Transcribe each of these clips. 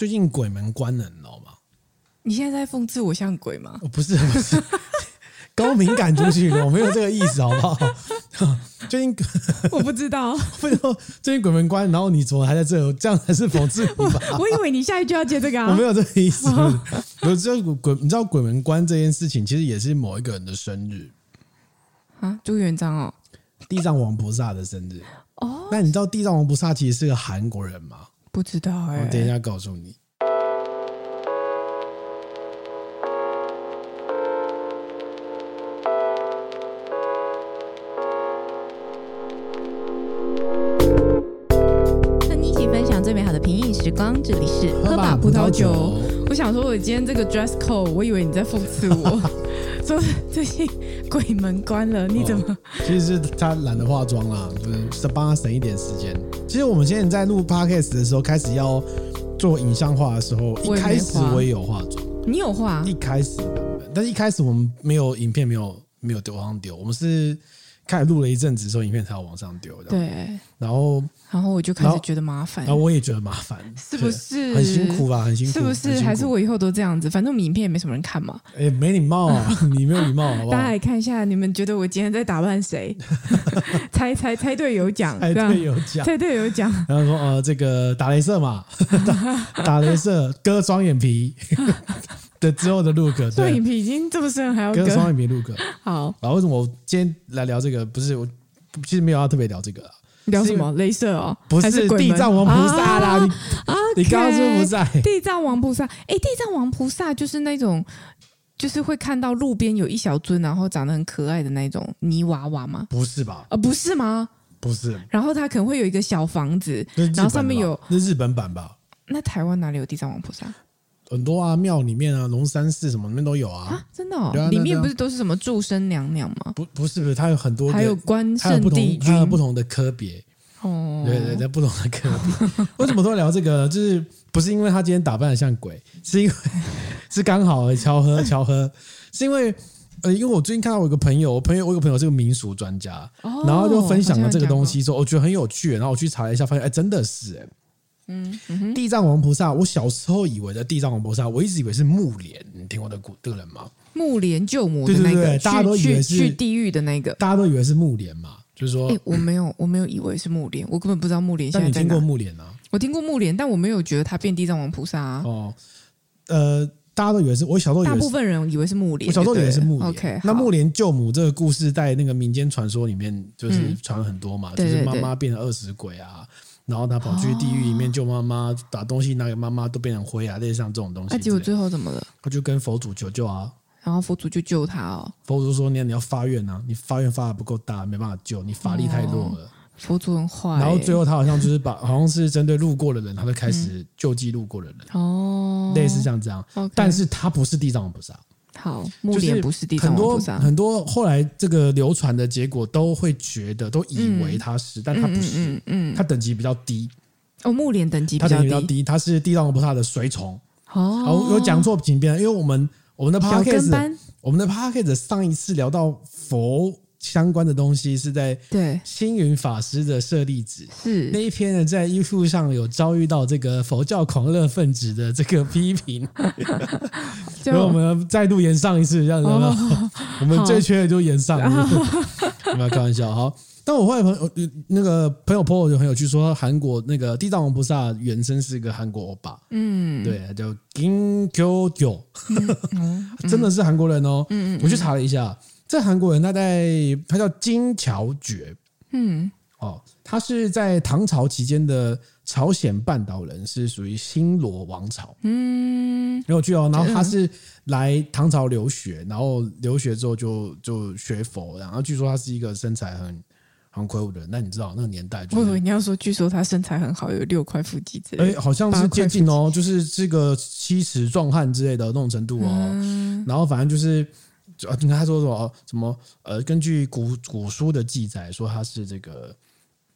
最近鬼门关了，你知道吗？你现在在讽刺我像鬼吗？哦，不是不是，高敏感族群，我没有这个意思，好不好？最近 我不知道，为什么最近鬼门关，然后你怎么还在这？这样才是讽刺你吧？我以为你下一句要接这个啊，我没有这个意思。我知道鬼，你知道鬼门关这件事情，其实也是某一个人的生日啊，朱元璋哦，地藏王菩萨的生日哦。那你知道地藏王菩萨其实是个韩国人吗？不知道哎、欸，我等一下告诉你。和你一起分享最美好的平饮时光，这里是喝吧葡萄酒。我想说，我今天这个 dress code，我以为你在讽刺我，说最近鬼门关了，你怎么？哦、其实是他懒得化妆啦，就是帮他省一点时间。其实我们现在在录 podcast 的时候，开始要做影像化的时候，一开始我也有化妆，你有化？一开始，但是一开始我们没有影片，没有没有往上丢，我们是。开始录了一阵子之后，影片才要往上丢。对，然后，然后我就开始觉得麻烦。然后我也觉得麻烦，是不是？很辛苦吧？很辛苦，是不是？还是我以后都这样子？反正我们影片也没什么人看嘛。哎，没礼貌啊！你没有礼貌，好不好？大家来看一下，你们觉得我今天在打扮谁？猜猜猜对有奖，猜对有奖，猜对有奖。然后说呃，这个打雷射嘛，打打雷射，割双眼皮。的之后的 look，双眼皮已经这么深，还要跟双眼皮 look。好，然后为什么我今天来聊这个？不是我，其实没有要特别聊这个。聊什么？镭射哦，不是地藏王菩萨啦。你啊，你刚刚说不在地藏王菩萨？哎，地藏王菩萨就是那种，就是会看到路边有一小尊，然后长得很可爱的那种泥娃娃吗？不是吧？呃，不是吗？不是。然后他可能会有一个小房子，然后上面有那日本版吧？那台湾哪里有地藏王菩萨？很多啊，庙里面啊，龙山寺什么里面都有啊。啊，真的哦，里面不是都是什么祝生娘娘吗？不，不是，不是，它有很多，还有关圣帝君，它有不同的科别。哦，对对，在不同的科别。为什么都要聊这个？就是不是因为他今天打扮的像鬼，是因为 是刚好巧合 巧合，是因为呃，因为我最近看到我一个朋友，我朋友我有个朋友是个民俗专家，然后就分享了这个东西，说我觉得很有趣，然后我去查了一下，发现哎，真的是哎。嗯，地藏王菩萨，我小时候以为的地藏王菩萨，我一直以为是木莲，你听过的古的人吗？木莲救母的那个，对对对，大家都以为是去地狱的那个，大家都以为是木莲嘛，就是说，哎，我没有，我没有以为是木莲，我根本不知道木莲现在在。但你听过木莲啊？我听过木莲，但我没有觉得他变地藏王菩萨啊。哦，呃，大家都以为是，我小时候大部分人以为是木莲，我小时候以为是木莲。OK，那木莲救母这个故事在那个民间传说里面就是传很多嘛，就是妈妈变成饿死鬼啊。然后他跑去地狱里面救妈妈，把东西拿给妈妈，都变成灰啊，类似像这种东西。那结果最后怎么了？他就跟佛祖求救啊，然后佛祖就救他哦。佛祖说：“你你要发愿啊，你发愿发的不够大，没办法救，你法力太弱了。”佛祖很坏。然后最后他好像就是把，好像是针对路过的人，他就开始救济路过的人。哦，类似像这样。但是他不是地藏王菩萨。好，木莲不是地藏王菩萨。很多后来这个流传的结果都会觉得，都以为他是，但他不是。嗯，他等级比较低。哦，木莲等级比较低，他等级比较低，他是地藏王菩萨的随从。哦，有讲错请便，因为我们我们的 podcast 我们的 podcast 上一次聊到佛相关的东西是在对。星云法师的舍利子。是。那一篇呢，在 YouTube 上有遭遇到这个佛教狂热分子的这个批评，所以我们再度演上一次，这样子有没有？我们最缺的就演上，我们 开玩笑哈。但我后来朋友那个朋友 po 就很有趣，说韩国那个地藏王菩萨原身是一个韩国欧巴，嗯，对，叫金 Q 九，真的是韩国人哦。嗯嗯，我去查了一下，这韩国人他在他叫金乔觉，嗯，哦，他是在唐朝期间的朝鲜半岛人，是属于新罗王朝，嗯，很有趣哦。然后他是来唐朝留学，然后留学之后就就学佛，然后据说他是一个身材很。很魁梧的人，那你知道那个年代？不不，你要说，据说他身材很好，有六块腹肌之类。哎，好像是接近哦，就是这个七尺壮汉之类的那种程度哦。嗯、然后反正就是，啊你看他说什么什么呃，根据古古书的记载说他是这个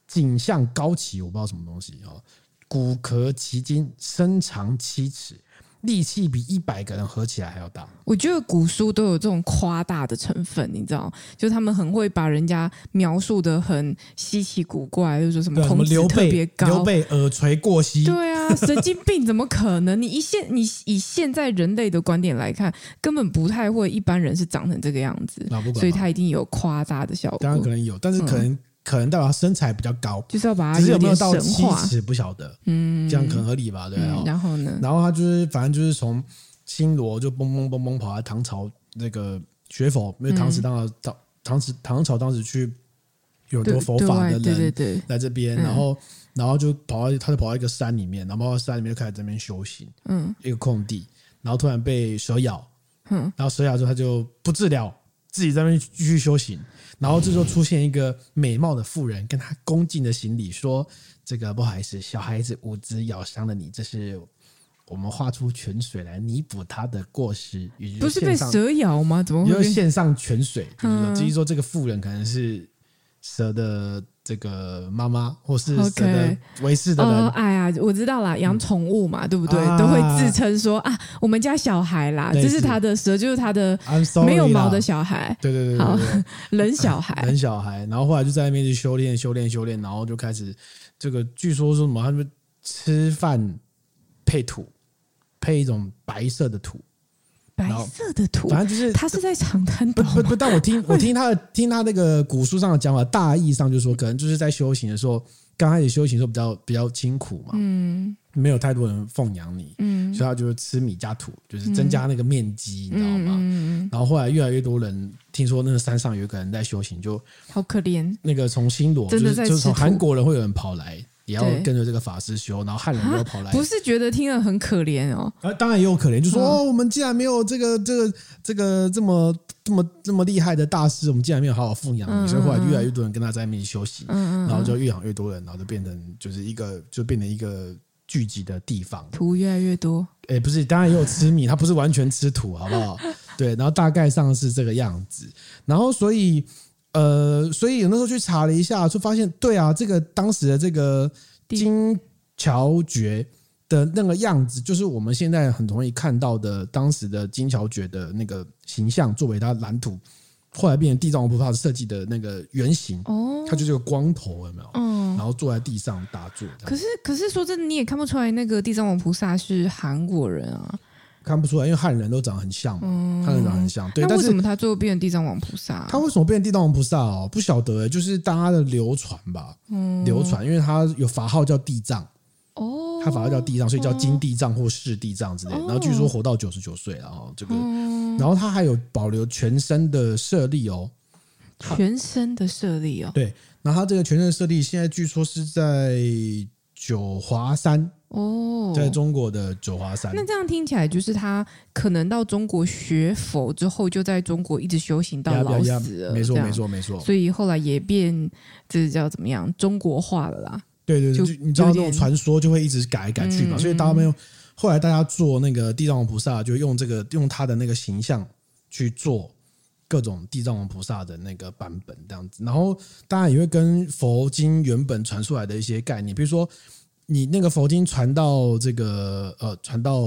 颈项高起，我不知道什么东西哦，骨骼奇筋，身长七尺。力气比一百个人合起来还要大。我觉得古书都有这种夸大的成分，你知道，就他们很会把人家描述的很稀奇古怪，就说什么孔子特别高，刘备耳垂过膝，对啊，神经病怎么可能？你一现你以现在人类的观点来看，根本不太会一般人是长成这个样子，所以他一定有夸大的效果。当然可能有，但是可能、嗯、可能代表他身材比较高，就是要把他只是有没有到七尺不晓得，嗯，这样可能合理吧？对、嗯，然后呢？然后他就是反正就是从。新罗就蹦蹦蹦蹦跑来唐朝那个学佛，因为唐时当时唐唐时唐朝当时去有很多佛法的人来这边，然后然后就跑到他就跑到一个山里面，然后跑到山里面就开始在这边修行，嗯，一个空地，然后突然被蛇咬，嗯，然后蛇咬之后他就不治疗，自己在那边继续修行，然后这时候出现一个美貌的妇人，跟他恭敬的行礼说：“这个不好意思，小孩子无知咬伤了你，这是。”我们画出泉水来弥补他的过失，不是被蛇咬吗？怎么会？就献上泉水，就是至于说这个妇人可能是蛇的这个妈妈，或是蛇的为氏的人。哦，哎呀，我知道啦，养宠物嘛，对不对？都会自称说啊，我们家小孩啦，这是他的蛇，就是他的没有毛的小孩。对对对，好，冷小孩，冷小孩。然后后来就在那边去修炼，修炼，修炼，然后就开始这个，据说说什么，他们吃饭配土。配一种白色的土，白色的土，反正就是他是在长滩岛。不不不，但我听我 听他的听他那个古书上的讲法，大意上就是说，可能就是在修行的时候，刚开始修行的时候比较比较辛苦嘛，嗯，没有太多人奉养你，嗯，所以他就是吃米加土，就是增加那个面积，嗯、你知道吗？嗯嗯、然后后来越来越多人听说那个山上有一个人在修行，就好可怜。那个从新罗就是就是从韩国人会有人跑来。也要跟着这个法师修，然后汉人又跑来，不是觉得听了很可怜哦？啊，当然也有可怜，就说哦，我们既然没有这个这个这个这么这么这么厉害的大师，我们竟然没有好好奉养你，所以后来越来越多人跟他在那边修行，然后就越养越多人，然后就变成就是一个就变成一个聚集的地方，土越来越多。哎，不是，当然也有吃米，他不是完全吃土，好不好？对，然后大概上是这个样子，然后所以。呃，所以有那时候去查了一下，就发现对啊，这个当时的这个金桥诀的那个样子，就是我们现在很容易看到的当时的金桥诀的那个形象，作为它蓝图，后来变成地藏王菩萨设计的那个原型。哦，它就是个光头，有没有？嗯，然后坐在地上打坐。可是，可是说真的，你也看不出来那个地藏王菩萨是韩国人啊。看不出来，因为汉人都长得很像嘛，汉人长得很像。对，但为什么他最后变成地藏王菩萨？他为什么变成地藏王菩萨哦？不晓得，就是大家的流传吧，流传，因为他有法号叫地藏哦，他法号叫地藏，所以叫金地藏或是地藏之类。然后据说活到九十九岁，然后这个，然后他还有保留全身的舍利哦，全身的舍利哦，对，然后他这个全身的舍利现在据说是在九华山。哦，在中国的九华山。那这样听起来，就是他可能到中国学佛之后，就在中国一直修行到老死了。没错，没错，没错。所以后来也变，这是叫怎么样？中国化了啦。对对对，就你知道那种传说就会一直改来改去嘛。嗯、所以大家没有，后来大家做那个地藏王菩萨，就用这个用他的那个形象去做各种地藏王菩萨的那个版本这样子。然后当然也会跟佛经原本传出来的一些概念，比如说。你那个佛经传到这个呃，传到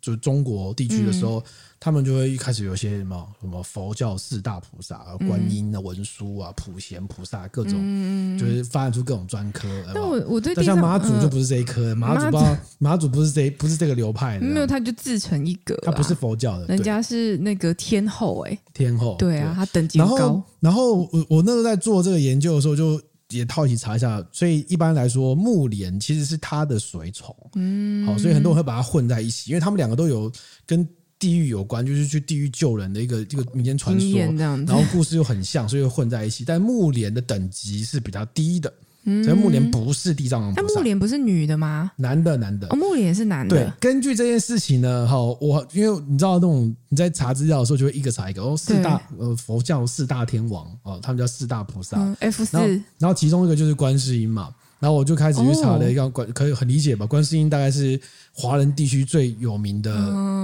就中国地区的时候，嗯、他们就会一开始有些什么什么佛教四大菩萨，啊观音啊、文殊啊、普贤菩萨，各种、嗯、就是发展出各种专科。但我我对，像妈祖就不是这一科，妈祖不知道妈祖不是这不是这个流派的，没有，他就自成一格，他不是佛教的，人家是那个天后哎、欸，天后对啊，他等级高。然后，然后我我那时候在做这个研究的时候就。也套一起查一下，所以一般来说，木莲其实是他的随从，嗯，好，所以很多人会把它混在一起，因为他们两个都有跟地狱有关，就是去地狱救人的一个这个民间传说，然后故事又很像，所以混在一起。但木莲的等级是比较低的。所以木莲不是地藏王菩萨，那木莲不是女的吗？男的，男的。哦，木莲是男的。对，根据这件事情呢，哈，我因为你知道那种你在查资料的时候，就会一个查一个。哦，四大呃佛教四大天王哦，他们叫四大菩萨。嗯，F 四。然后其中一个就是观世音嘛，然后我就开始去查了一个观，可以很理解吧？观世音大概是华人地区最有名的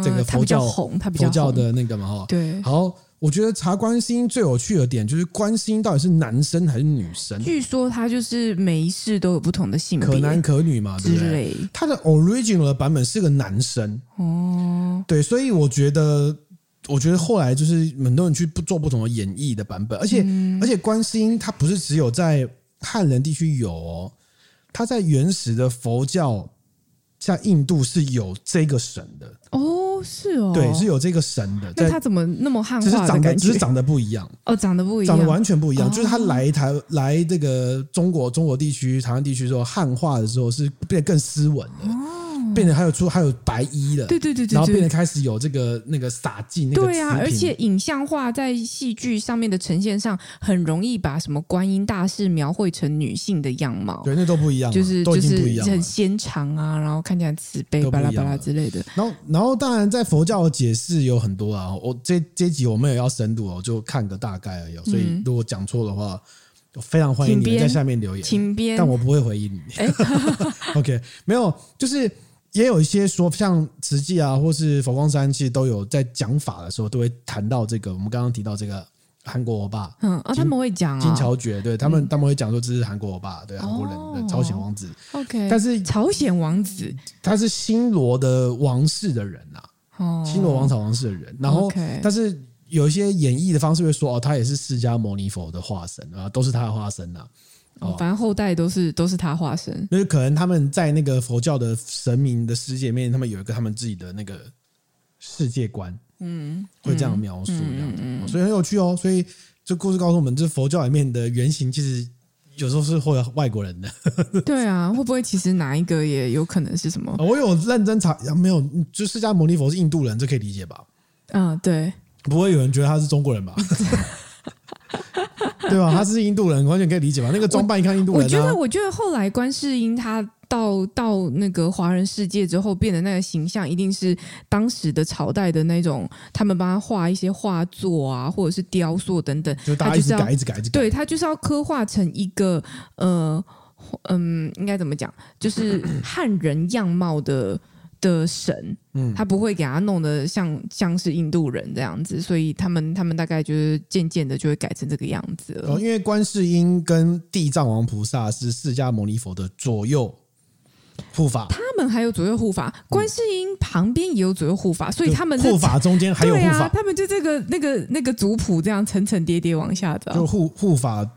这个佛教红，他比较红，佛教的那个嘛，哈。对。好。我觉得查观世音最有趣的点就是观世音到底是男生还是女生？据说他就是每一世都有不同的性别，可男可女嘛，对不对？他的 original 的版本是个男生哦，哦，对，所以我觉得，我觉得后来就是很多人去不做不同的演绎的版本，而且、嗯、而且观世音它不是只有在汉人地区有哦，它在原始的佛教。像印度是有这个神的哦，是哦，对，是有这个神的。那他怎么那么汉化？只是长得，只是长得不一样哦，长得不一样，长得完全不一样。就是他来台来这个中国中国地区、台湾地区之后，汉化的时候是变得更斯文的。哦变得还有出还有白衣的，对对对对，然后变得开始有这个那个洒净那个。对啊，而且影像化在戏剧上面的呈现上，很容易把什么观音大士描绘成女性的样貌。对，那都不一样，就是就是很纤长啊，然后看起来慈悲巴拉巴拉之类的。然后，然后当然在佛教的解释有很多啊，我这这集我们也要深度哦，就看个大概而已。所以如果讲错的话，我非常欢迎你们在下面留言，请编，但我不会回应你。欸、OK，没有，就是。也有一些说，像慈济啊，或是佛光山，其实都有在讲法的时候，都会谈到这个。我们刚刚提到这个韩国欧巴，嗯，啊，他们会讲金乔觉，对他们，嗯、他们会讲说这是韩国欧巴，对韩国人的朝鲜王子。OK，但是朝鲜王子他是新罗的王室的人呐，哦，新罗王朝王室的人。然后，但是有一些演绎的方式会说，哦，他也是释迦牟尼佛的化身啊，都是他的化身呐。哦，反正后代都是都是他化身，就是可能他们在那个佛教的神明的世界里面，他们有一个他们自己的那个世界观，嗯，会这样描述这样子，所以很有趣哦。所以这故事告诉我们，这佛教里面的原型其实有时候是会有外国人的。对啊，会不会其实哪一个也有可能是什么？我有认真查，没有，就释迦牟尼佛是印度人，这可以理解吧？嗯，对，不会有人觉得他是中国人吧？对吧？他是印度人，完全可以理解吧？那个装扮一看印度人，啊我。我觉得，我觉得后来观世音他到到那个华人世界之后，变的那个形象，一定是当时的朝代的那种，他们帮他画一些画作啊，或者是雕塑等等，就大家一直改，一直改，一直改。对，他就是要刻画成一个呃嗯，应该怎么讲？就是汉人样貌的。的神，嗯，他不会给他弄得像像是印度人这样子，所以他们他们大概就是渐渐的就会改成这个样子了。哦，因为观世音跟地藏王菩萨是释迦牟尼佛的左右护法，他们还有左右护法，观世音旁边也有左右护法，所以他们护法中间还有护法，啊，他们就这个那个那个族谱这样层层叠叠往下的，就护护法。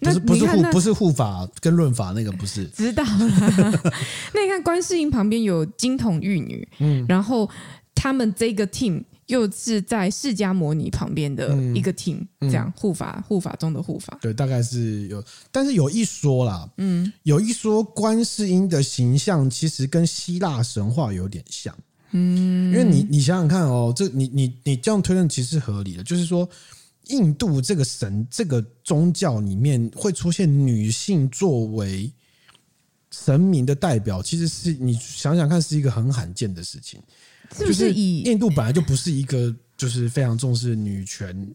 不是不是护不是护法跟论法那个不是。知道了。那你看观世音旁边有金童玉女，嗯，然后他们这个 team 又是在释迦摩尼旁边的一个 team，这样护法护法中的护法，对，大概是有，但是有一说啦，嗯，有一说观世音的形象其实跟希腊神话有点像，嗯，因为你你想想看哦，这你你你这样推论其实是合理的，就是说。印度这个神这个宗教里面会出现女性作为神明的代表，其实是你想想看，是一个很罕见的事情。是不是以印度本来就不是一个就是非常重视女权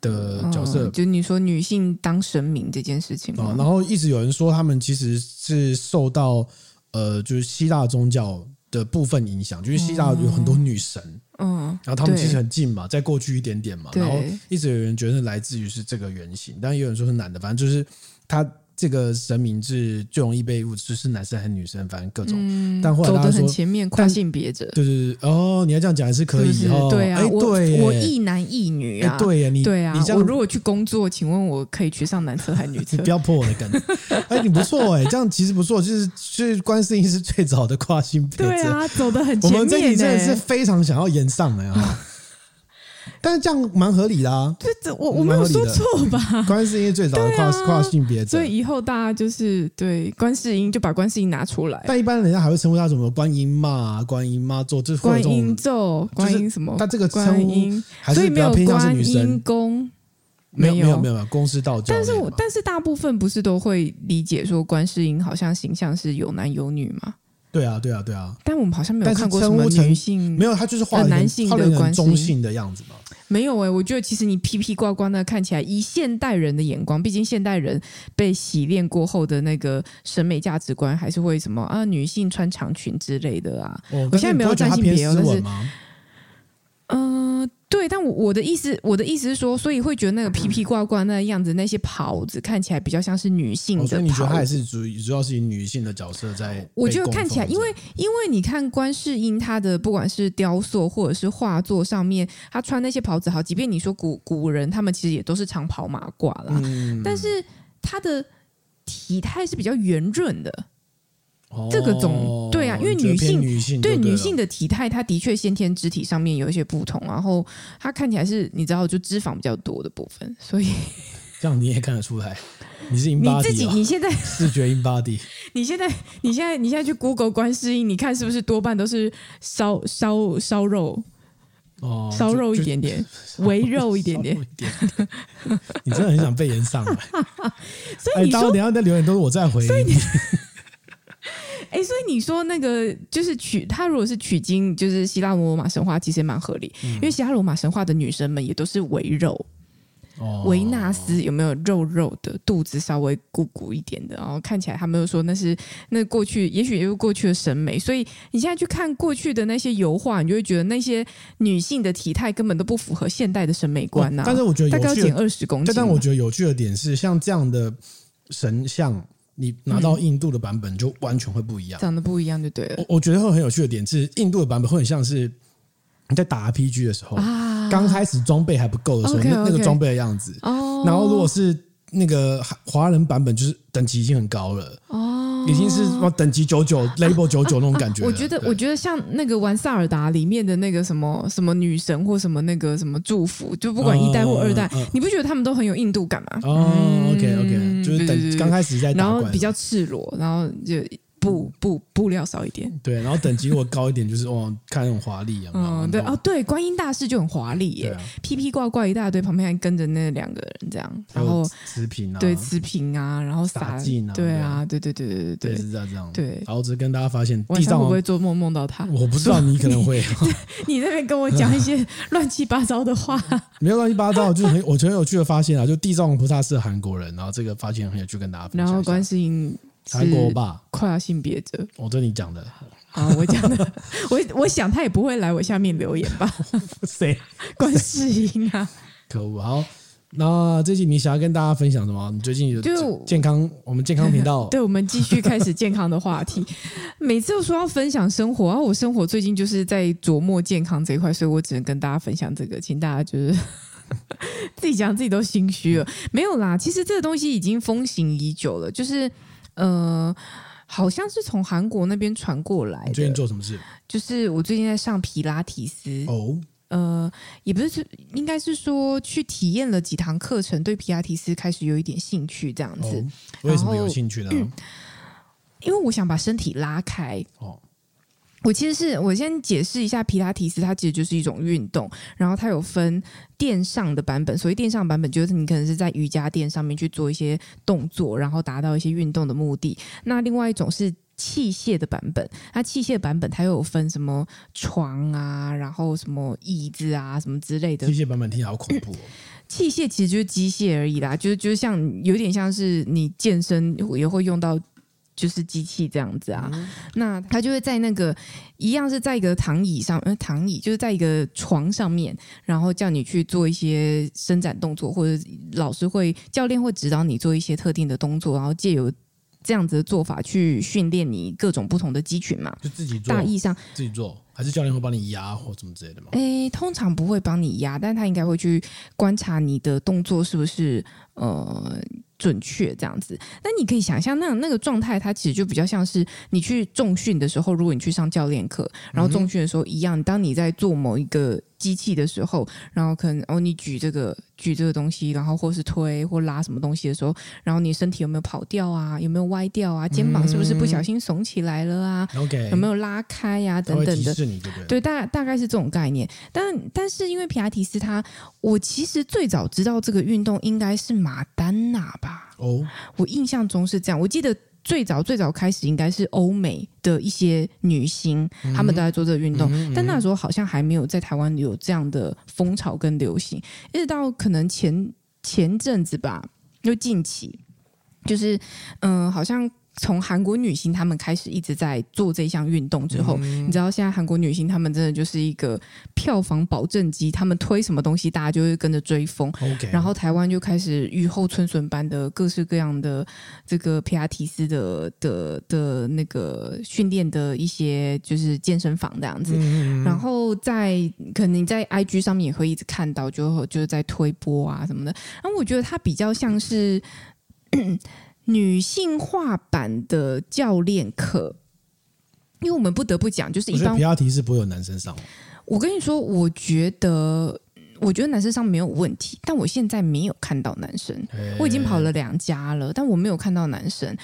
的角色？哦、就你说女性当神明这件事情吗？然后一直有人说他们其实是受到呃，就是希腊宗教的部分影响，就是希腊有很多女神。嗯，然后他们其实很近嘛，再过去一点点嘛，然后一直有人觉得来自于是这个原型，但也有人说是男的，反正就是他。这个神明是最容易被误，是男生还是女生，反正各种。嗯、但后来他说走得很前面，跨性别者。对对对，哦，你要这样讲还是可以是是哦。对啊，哎，对，我一男一女啊。对呀，你对啊，你我如果去工作，请问我可以去上男厕还是女厕？你不要破我的梗。哎，你不错哎，这样其实不错，就是就是观世音是最早的跨性别者。对啊，走得很前面。我们这里真的是非常想要延上的啊。但是这样蛮合理的啊，这这我我没有说错吧？观世音最早的跨、啊、跨性别者，所以以后大家就是对观世音就把观世音拿出来。但一般人家还会称呼他什么观音妈、观音妈咒，这是观音咒、观音什么？他这个观音还是比较偏向是女生公，没有没有没有公司道教。但是我但是大部分不是都会理解说观世音好像形象是有男有女吗？对啊，对啊，对啊。但我们好像没有看过什么女性，没有，他就是画男性的观中性的样子嘛。没有哎、欸，我觉得其实你披披挂挂那看起来，以现代人的眼光，毕竟现代人被洗练过后的那个审美价值观，还是会什么啊，女性穿长裙之类的啊。哦、我现在没有占性别哦，但是，嗯、呃，对对，但我我的意思，我的意思是说，所以会觉得那个皮皮挂挂那样子，那些袍子看起来比较像是女性的袍子。哦，所以你觉得它也是主主要是以女性的角色在？我觉得看起来，因为因为你看观世音他的不管是雕塑或者是画作上面，她穿那些袍子好，即便你说古古人他们其实也都是长袍马褂啦，嗯、但是他的体态是比较圆润的。这个总对啊，因为女性，对女性的体态，她的确先天肢体上面有一些不同，然后她看起来是你知道，就脂肪比较多的部分，所以 这样你也看得出来，你是 in body，你自己你现在 视觉 in body，你现在你现在你现在去 Google 观世音，你看是不是多半都是烧烧烧肉哦，烧肉一点点，微肉一点点，你真的很想被人上来，所以你说，等下的留言都是我在回你。哎，所以你说那个就是取他，如果是取经，就是希腊罗马神话，其实也蛮合理，嗯、因为希腊罗马神话的女神们也都是围肉。哦，维纳斯有没有肉肉的肚子，稍微鼓鼓一点的，然后看起来他们又说那是那过去，也许也有过去的审美。所以你现在去看过去的那些油画，你就会觉得那些女性的体态根本都不符合现代的审美观呐、啊哦。但是我觉得大概要减二十公斤。但我觉得有趣的点是，像这样的神像。你拿到印度的版本就完全会不一样，长得不一样就对了。我我觉得会很有趣的点是，印度的版本会很像是你在打 RPG 的时候，刚开始装备还不够的时候，那那个装备的样子。然后如果是那个华人版本，就是等级已经很高了。哦已经是等级九九，level 九九那种感觉、啊。我觉得，我觉得像那个玩萨尔达里面的那个什么什么女神或什么那个什么祝福，就不管一代或二代，哦、你不觉得他们都很有印度感吗？哦、嗯、，OK OK，就是等刚开始在打，然后比较赤裸，然后就。布布布料少一点，对，然后等级如果高一点，就是哦，看那种华丽啊，嗯，对哦，对，观音大士就很华丽耶，披披挂挂一大堆，旁边还跟着那两个人这样，然后持瓶啊，对，持瓶啊，然后洒进啊，对啊，对对对对对对，是这样这样，对，然后只是跟大家发现，地上会不会做梦梦到他？我不知道，你可能会 你那边跟我讲一些 乱七八糟的话，没有乱七八糟，就是很我觉得很有趣的发现啊，就地藏王菩萨是韩国人，然后这个发现很有趣，跟大家分享，然后观世音。韩国吧，跨性别者。我这你讲的，好，我讲的，我我想他也不会来我下面留言吧？谁？观世音啊！可恶！好，那最近你想要跟大家分享什么？你最近有就健康，我们健康频道，对，我们继续开始健康的话题。每次都说要分享生活，然后我生活最近就是在琢磨健康这一块，所以我只能跟大家分享这个，请大家就是自己讲自己都心虚了。没有啦，其实这个东西已经风行已久了，就是。呃，好像是从韩国那边传过来的。最近做什么事？就是我最近在上皮拉提斯。哦，呃，也不是，应该是说去体验了几堂课程，对皮拉提斯开始有一点兴趣，这样子。哦，为什么有兴趣呢？嗯，因为我想把身体拉开。哦。我其实是我先解释一下皮拉提斯，它其实就是一种运动，然后它有分垫上的版本。所谓垫上版本，就是你可能是在瑜伽垫上面去做一些动作，然后达到一些运动的目的。那另外一种是器械的版本，它器械版本它又有分什么床啊，然后什么椅子啊，什么之类的。器械版本听起来好恐怖哦。器械其实就是机械而已啦，就是就是像有点像是你健身也会用到。就是机器这样子啊，嗯、那他就会在那个一样是在一个躺椅上，呃，躺椅就是在一个床上面，然后叫你去做一些伸展动作，或者老师会教练会指导你做一些特定的动作，然后借由这样子的做法去训练你各种不同的肌群嘛。就自己做，大意上自己做，还是教练会帮你压或什么之类的吗？诶，通常不会帮你压，但他应该会去观察你的动作是不是呃。准确这样子，那你可以想象，那那个状态，它其实就比较像是你去重训的时候，如果你去上教练课，然后重训的时候一样，当你在做某一个机器的时候，然后可能哦，你举这个举这个东西，然后或是推或拉什么东西的时候，然后你身体有没有跑掉啊？有没有歪掉啊？肩膀是不是不小心耸起来了啊有没有拉开呀、啊？等等的，对，大大概是这种概念。但但是因为皮拉提斯它，我其实最早知道这个运动应该是马丹娜吧。哦，我印象中是这样。我记得最早最早开始应该是欧美的一些女星，她、嗯、们都在做这个运动，嗯嗯、但那时候好像还没有在台湾有这样的风潮跟流行。一直到可能前前阵子吧，就近期，就是嗯、呃，好像从韩国女星她们开始一直在做这项运动之后，嗯、你知道现在韩国女星她们真的就是一个票房保证机，她们推什么东西，大家就会跟着追风。然后台湾就开始雨后春笋般的各式各样的这个皮亚提斯的的的那个训练的一些就是健身房这样子。嗯、然后在可能在 IG 上面也会一直看到就，就就是在推播啊什么的。然后我觉得它比较像是。女性化版的教练课，因为我们不得不讲，就是一般皮拉提是不会有男生上。我跟你说，我觉得，我觉得男生上没有问题，但我现在没有看到男生。我已经跑了两家了，但我没有看到男生。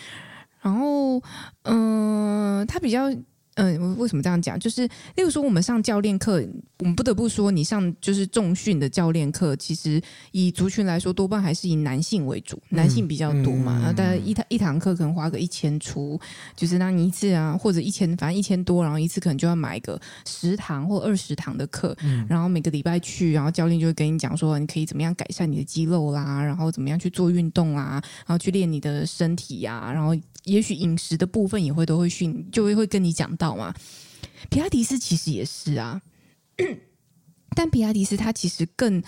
然后，嗯、呃，他比较。嗯，我为什么这样讲？就是，例如说，我们上教练课，我们不得不说，你上就是重训的教练课，其实以族群来说，多半还是以男性为主，男性比较多嘛。然后大概一堂一堂课可能花个一千出，就是那你一次啊，或者一千，反正一千多，然后一次可能就要买个十堂或二十堂的课，然后每个礼拜去，然后教练就会跟你讲说，你可以怎么样改善你的肌肉啦，然后怎么样去做运动啊，然后去练你的身体呀、啊，然后。也许饮食的部分也会都会训，就会会跟你讲到嘛。皮拉提斯其实也是啊，但皮拉提斯他其实更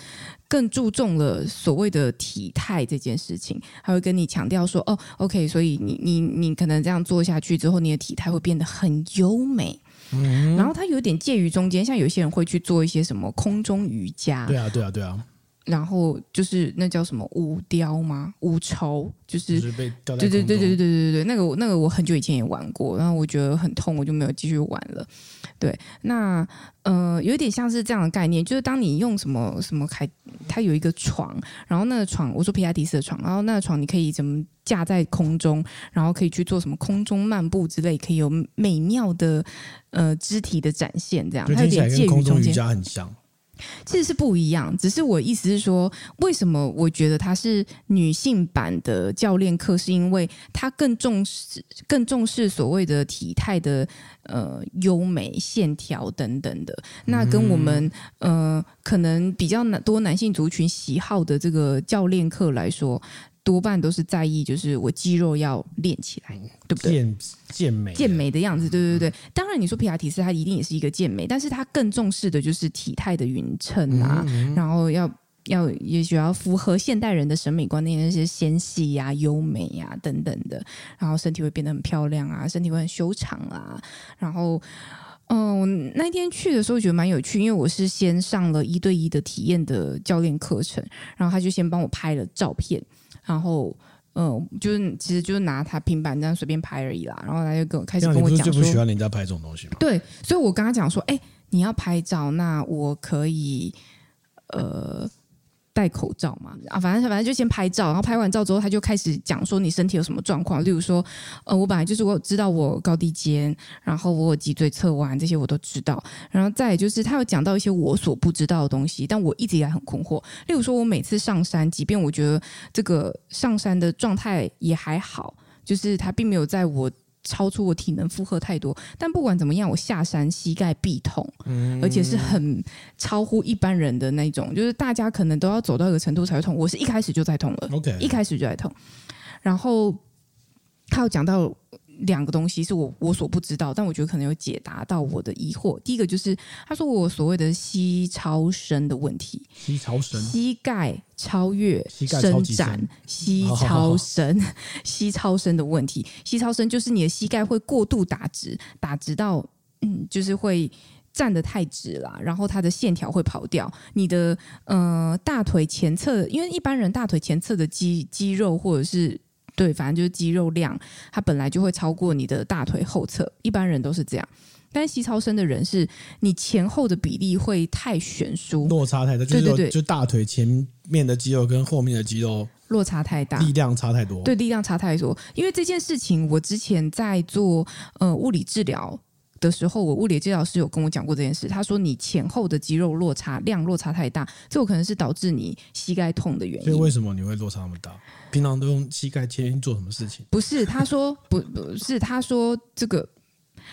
更注重了所谓的体态这件事情，他会跟你强调说哦，OK，所以你你你可能这样做下去之后，你的体态会变得很优美。嗯，然后它有点介于中间，像有些人会去做一些什么空中瑜伽。对啊，对啊，对啊。然后就是那叫什么五雕吗？五筹就是。对对对对对对对对，那个那个我很久以前也玩过，然后我觉得很痛，我就没有继续玩了。对，那呃有点像是这样的概念，就是当你用什么什么开，它有一个床，然后那个床我说皮亚迪斯的床，然后那个床你可以怎么架在空中，然后可以去做什么空中漫步之类，可以有美妙的呃肢体的展现，这样它有点介于中间，空中瑜伽很像。其实是不一样，只是我意思是说，为什么我觉得它是女性版的教练课，是因为它更重视、更重视所谓的体态的呃优美线条等等的。那跟我们呃可能比较多男性族群喜好的这个教练课来说。多半都是在意，就是我肌肉要练起来，对不对？健健美，健美的样子，对对对对。当然，你说皮亚提斯，他一定也是一个健美，但是他更重视的就是体态的匀称啊，嗯嗯，然后要要也许要符合现代人的审美观念，那些纤细呀、优美呀、啊、等等的，然后身体会变得很漂亮啊，身体会很修长啊。然后，嗯、呃，那天去的时候觉得蛮有趣，因为我是先上了一对一的体验的教练课程，然后他就先帮我拍了照片。然后，嗯、呃，就是其实就是拿他平板这样随便拍而已啦。然后他就跟我开始跟我讲说，就不喜欢人家拍这种东西吗？对，所以我跟他讲说，哎，你要拍照，那我可以，呃。戴口罩嘛。啊，反正反正就先拍照，然后拍完照之后，他就开始讲说你身体有什么状况，例如说，呃，我本来就是我知道我高低肩，然后我有脊椎侧弯，这些我都知道，然后再就是他有讲到一些我所不知道的东西，但我一直以来很困惑，例如说我每次上山，即便我觉得这个上山的状态也还好，就是他并没有在我。超出我体能负荷太多，但不管怎么样，我下山膝盖必痛，嗯，而且是很超乎一般人的那种，就是大家可能都要走到一个程度才会痛，我是一开始就在痛了，OK，一开始就在痛，然后他有讲到。两个东西是我我所不知道，但我觉得可能有解答到我的疑惑。第一个就是他说我所谓的膝超伸的问题，膝超伸，膝盖超越伸展，膝超伸，膝超伸的问题。膝超伸就是你的膝盖会过度打直，打直到嗯，就是会站得太直了，然后它的线条会跑掉。你的呃大腿前侧，因为一般人大腿前侧的肌肌肉或者是。对，反正就是肌肉量，它本来就会超过你的大腿后侧，一般人都是这样。但是膝超伸的人是，你前后的比例会太悬殊，落差太大。对对对，就大腿前面的肌肉跟后面的肌肉落差太大，力量差太多。对，力量差太多。因为这件事情，我之前在做呃物理治疗。的时候，我物理治疗师有跟我讲过这件事。他说，你前后的肌肉落差量落差太大，这有可能是导致你膝盖痛的原因。所以为什么你会落差那么大？平常都用膝盖贴做什么事情？不是，他说不不是，他说这个，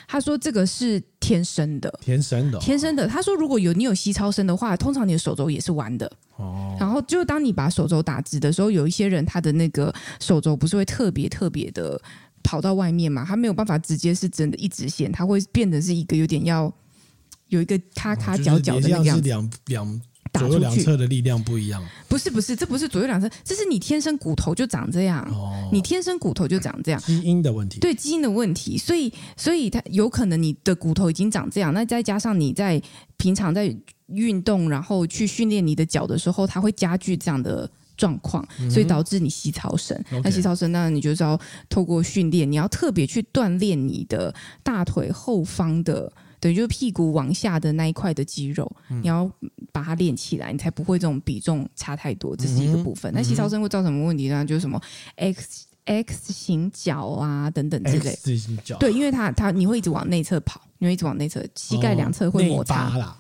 他说这个是天生的，天生的，天生的。他说如果有你有膝超伸的话，通常你的手肘也是弯的。哦。然后就当你把手肘打直的时候，有一些人他的那个手肘不是会特别特别的。跑到外面嘛，它没有办法直接是真的一直线，它会变得是一个有点要有一个咔咔角角的那个样子。两两左右两侧的力量不一样。不是不是，这不是左右两侧，这是你天生骨头就长这样。哦，你天生骨头就长这样，基因的问题。对基因的问题，所以所以它有可能你的骨头已经长这样，那再加上你在平常在运动，然后去训练你的脚的时候，它会加剧这样的。状况，所以导致你膝超伸。嗯、那膝超伸，那你就是要透过训练，你要特别去锻炼你的大腿后方的，等于就是屁股往下的那一块的肌肉，嗯、你要把它练起来，你才不会这种比重差太多。这是一个部分。嗯、那膝超伸会造成什么问题呢？就是什么 X X 型脚啊等等之类。X 型脚。对，因为它它你会一直往内侧跑，你会一直往内侧，膝盖两侧会摩擦。哦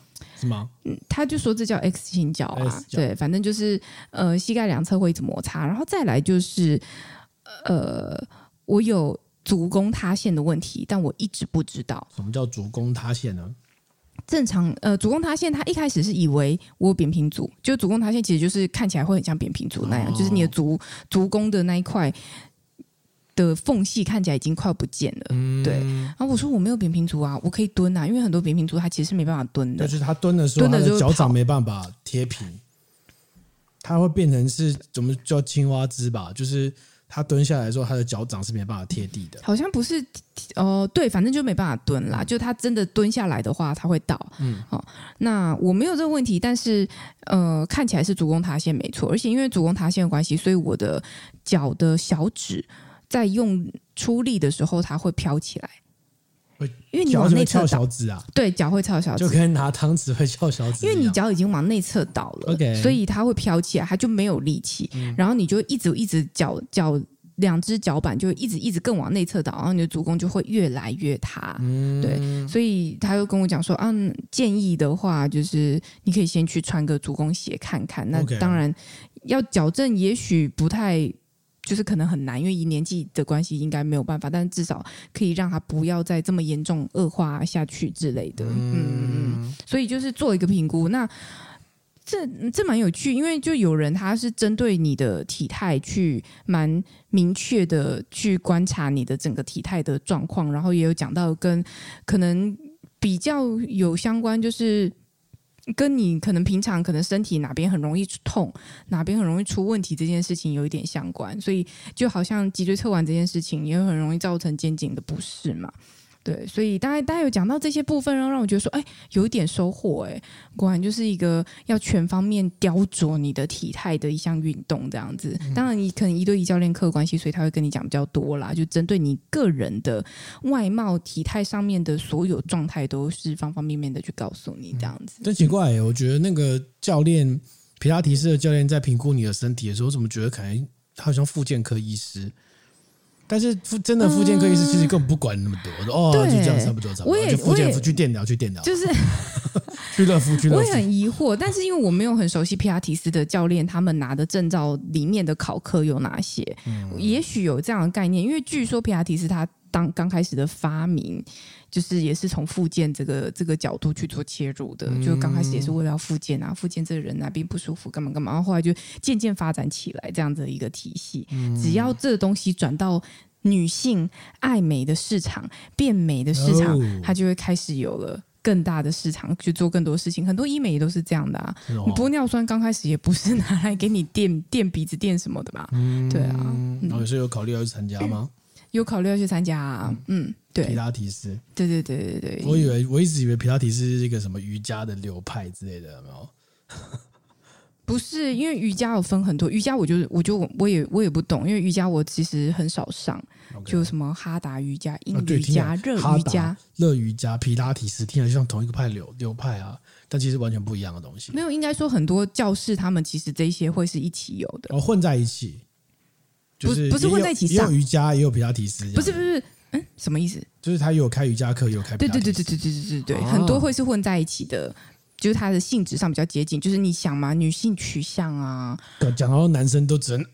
吗？嗯，他就说这叫 X 型脚啊，对，反正就是呃，膝盖两侧会一直摩擦，然后再来就是呃，我有足弓塌陷的问题，但我一直不知道什么叫足弓塌陷呢？正常呃，足弓塌陷，他一开始是以为我有扁平足，就足弓塌陷其实就是看起来会很像扁平足那样，哦、就是你的足足弓的那一块。的缝隙看起来已经快不见了，嗯、对。然后我说我没有扁平足啊，我可以蹲啊，因为很多扁平足它其实是没办法蹲的。就是他蹲的时候，脚掌没办法贴平，它会变成是怎么叫青蛙姿吧？就是他蹲下来的时候，他的脚掌是没办法贴地的。好像不是哦、呃，对，反正就没办法蹲啦。就他真的蹲下来的话，他会倒。嗯，好、哦，那我没有这个问题，但是呃，看起来是足弓塌陷没错，而且因为足弓塌陷的关系，所以我的脚的小指。在用出力的时候，它会飘起来，因为你往内侧小指啊，对，脚会翘小指，就跟拿汤匙会翘小指，因为你脚已经往内侧倒了所以它会飘起来，它就没有力气，嗯、然后你就一直一直脚脚两只脚板就一直一直更往内侧倒，然后你的足弓就会越来越塌，嗯、对，所以他又跟我讲说，嗯、啊，建议的话就是你可以先去穿个足弓鞋看看，那当然要矫正，也许不太。就是可能很难，因为以年纪的关系，应该没有办法，但是至少可以让他不要再这么严重恶化下去之类的。嗯，嗯，所以就是做一个评估。那这这蛮有趣，因为就有人他是针对你的体态去蛮明确的去观察你的整个体态的状况，然后也有讲到跟可能比较有相关，就是。跟你可能平常可能身体哪边很容易痛，哪边很容易出问题这件事情有一点相关，所以就好像脊椎侧弯这件事情也很容易造成肩颈的不适嘛。对，所以大家大家有讲到这些部分，然后让我觉得说，哎，有一点收获，哎，果然就是一个要全方面雕琢你的体态的一项运动，这样子。当然，你可能一对一教练课关系，所以他会跟你讲比较多啦，就针对你个人的外貌、体态上面的所有状态，都是方方面面的去告诉你这样子。真奇怪，我觉得那个教练，皮拉提斯的教练在评估你的身体的时候，我怎么觉得可能他好像复健科医师？但是真的复健科医师其实根本不管那么多，嗯、哦，对就这样差不多，差不多。就复健去电疗，去电疗，就是 去乐福，去乐福。我也很疑惑，但是因为我没有很熟悉皮亚提斯的教练，他们拿的证照里面的考科有哪些？嗯、也许有这样的概念，因为据说皮亚提斯他当刚开始的发明，就是也是从复健这个这个角度去做切入的，嗯、就刚开始也是为了要复健啊，复健这个人哪边不舒服干嘛干嘛，然后后来就渐渐发展起来这样的一个体系。嗯、只要这东西转到女性爱美的市场、变美的市场，哦、它就会开始有了更大的市场去做更多事情。很多医美也都是这样的啊。你玻尿酸刚开始也不是拿来给你垫垫鼻子垫什么的吧？嗯、对啊。然后是有考虑要去参加吗？有考虑要去参加啊，嗯，对，皮拉提斯，对对对对对，我以为我一直以为皮拉提斯是一个什么瑜伽的流派之类的，有没有？不是，因为瑜伽有分很多，瑜伽我就我就我也我也不懂，因为瑜伽我其实很少上，Okay. 就什么哈达瑜伽、阴瑜伽、热瑜伽、热瑜伽、皮拉提斯，听起来就像同一个派流流派啊，但其实完全不一样的东西。没有，应该说很多教室他们其实这些会是一起有的，哦，混在一起。不是不是混在一起上，也有瑜伽，也有皮拉提斯。不是不是，嗯，什么意思？就是他有开瑜伽课，也有开。对对对对对对对对对，啊、很多会是混在一起的，就是它的性质上比较接近。就是你想嘛，女性取向啊，讲到男生都只能，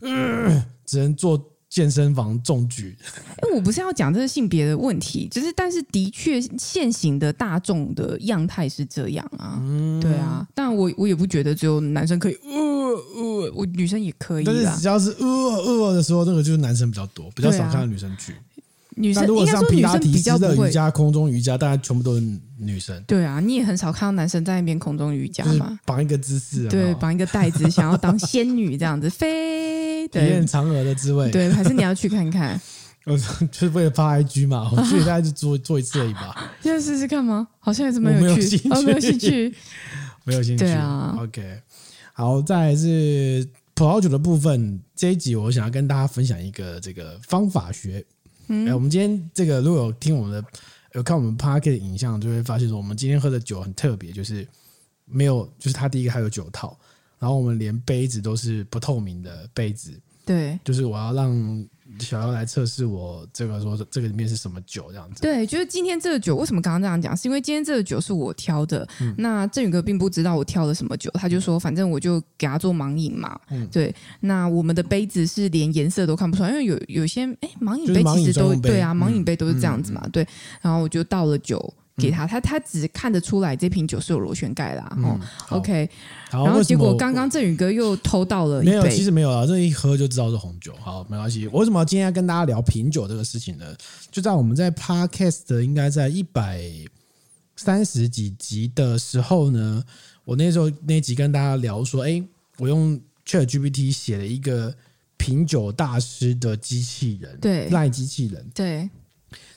呃呃、只能做健身房重举。哎，我不是要讲这个性别的问题，就是但是的确现行的大众的样态是这样啊，嗯、对啊。但我我也不觉得只有男生可以，呃呃呃，我女生也可以。但是只要是呃呃的时候，那个就是男生比较多，比较少看到女生去。女生如果像皮拉提斯的瑜伽、空中瑜伽，大家全部都是女生。对啊，你也很少看到男生在那边空中瑜伽嘛？绑一个姿势，对，绑一个带子，想要当仙女这样子 飞，体验嫦娥的滋味。对，还是你要去看看？我就是为了发 IG 嘛，我去大概就做做一次而已吧。现在试试看吗？好像也是没有兴趣，没有兴趣，没有兴趣。对啊，OK，好，再来是葡萄酒的部分。这一集我想要跟大家分享一个这个方法学。嗯，我们今天这个如果有听我们的，有看我们 Podcast 的影像，就会发现说，我们今天喝的酒很特别，就是没有，就是它第一个还有酒套，然后我们连杯子都是不透明的杯子，对，就是我要让。小妖来测试我这个说这个里面是什么酒这样子？对，就是今天这个酒为什么刚刚这样讲？是因为今天这个酒是我挑的。嗯、那振宇哥并不知道我挑了什么酒，他就说反正我就给他做盲饮嘛。嗯、对。那我们的杯子是连颜色都看不出来，因为有有些哎盲饮杯其实都对啊，盲饮杯都是这样子嘛。嗯、对。然后我就倒了酒。给他，他他只看得出来这瓶酒是有螺旋盖啦。哦，OK，然后结果刚刚振宇哥又偷到了一杯，没有，其实没有啊，这一喝就知道是红酒。好，没关系。我为什么要今天要跟大家聊品酒这个事情呢？就在我们在 Podcast 应该在一百三十几集的时候呢，我那时候那集跟大家聊说，哎，我用 ChatGPT 写了一个品酒大师的机器人，对，赖机器人，对。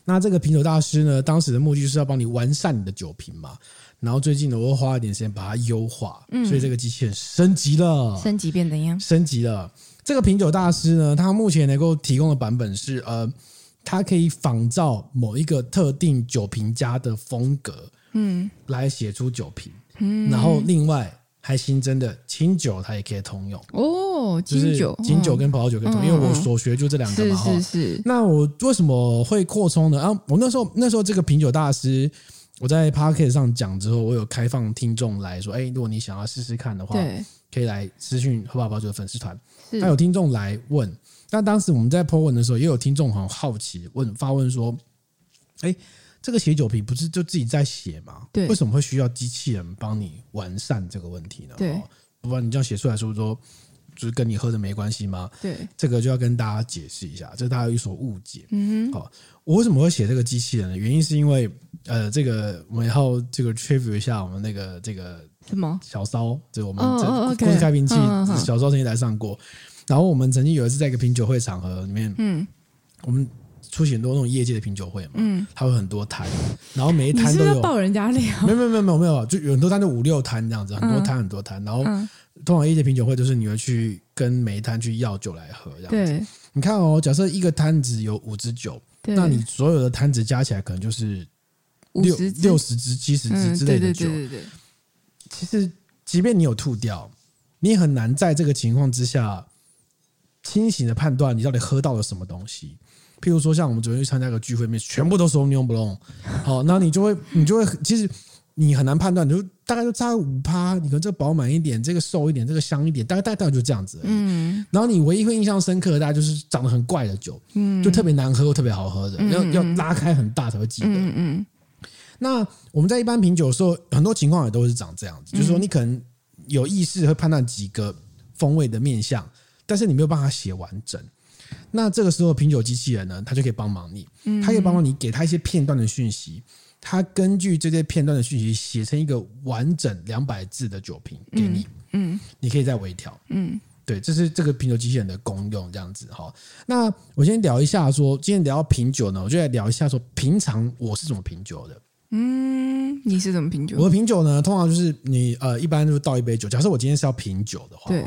那这个品酒大师呢，当时的目的就是要帮你完善你的酒瓶嘛。然后最近呢，我又花了点时间把它优化，嗯，所以这个机器人升级了，升级变怎样？升级了。这个品酒大师呢，他目前能够提供的版本是，呃，它可以仿照某一个特定酒瓶家的风格，嗯，来写出酒瓶，嗯，然后另外。还新增的清酒，它也可以通用哦。清酒、清酒跟葡萄酒可以通用，因为我所学就这两个嘛。是是是。那我为什么会扩充呢？啊，我那时候那时候这个品酒大师，我在 Pocket 上讲之后，我有开放听众来说，哎，如果你想要试试看的话，可以来私讯喝吧葡萄酒的粉丝团。那有听众来问，那当时我们在 po 文的时候，也有听众很好奇问发问说，哎。这个写酒瓶不是就自己在写吗？对，为什么会需要机器人帮你完善这个问题呢？对，不然你这样写出来，是不是说就是跟你喝的没关系吗？对，这个就要跟大家解释一下，这大家有所误解。嗯哼，好，我为什么会写这个机器人呢？原因是因为呃，这个我们要这个 review 一下我们那个这个什么小骚，就我们这故事开瓶器小骚曾经来上过，然后我们曾经有一次在一个品酒会场合里面，嗯，我们。出席很多那种业界的品酒会嘛，嗯，他会很多摊，然后每一摊都有爆人家料，没有没有没有没有，就有很多摊就五六摊这样子，很多摊很多摊，然后通常业界品酒会就是你会去跟每一摊去要酒来喝这样子。你看哦，假设一个摊子有五支酒，那你所有的摊子加起来可能就是六六十支、七十支之类的酒。对对对。其实，即便你有吐掉，你也很难在这个情况之下清醒的判断你到底喝到了什么东西。譬如说，像我们昨天去参加一个聚会，面全部都是 Blanc，好，那你就会，你就会，其实你很难判断，你就大概就差五趴，你可能这个饱满一点，这个瘦一点，这个香一点，大概大概大概就这样子。嗯，然后你唯一会印象深刻的，大概就是长得很怪的酒，嗯，就特别难喝又特别好喝的，要要拉开很大才会记得。嗯嗯。那我们在一般品酒的时候，很多情况也都是长这样子，就是说你可能有意识会判断几个风味的面相，但是你没有办法写完整。那这个时候，品酒机器人呢，它就可以帮忙你，它可以帮忙你给它一些片段的讯息，它根据这些片段的讯息写成一个完整两百字的酒瓶给你，嗯，你可以再微调，嗯，对，这是这个品酒机器人的功用，这样子哈。那我先聊一下，说今天聊到品酒呢，我就来聊一下说，平常我是怎么品酒的？嗯，你是怎么品酒？我的品酒呢，通常就是你呃，一般就是倒一杯酒，假设我今天是要品酒的话，对，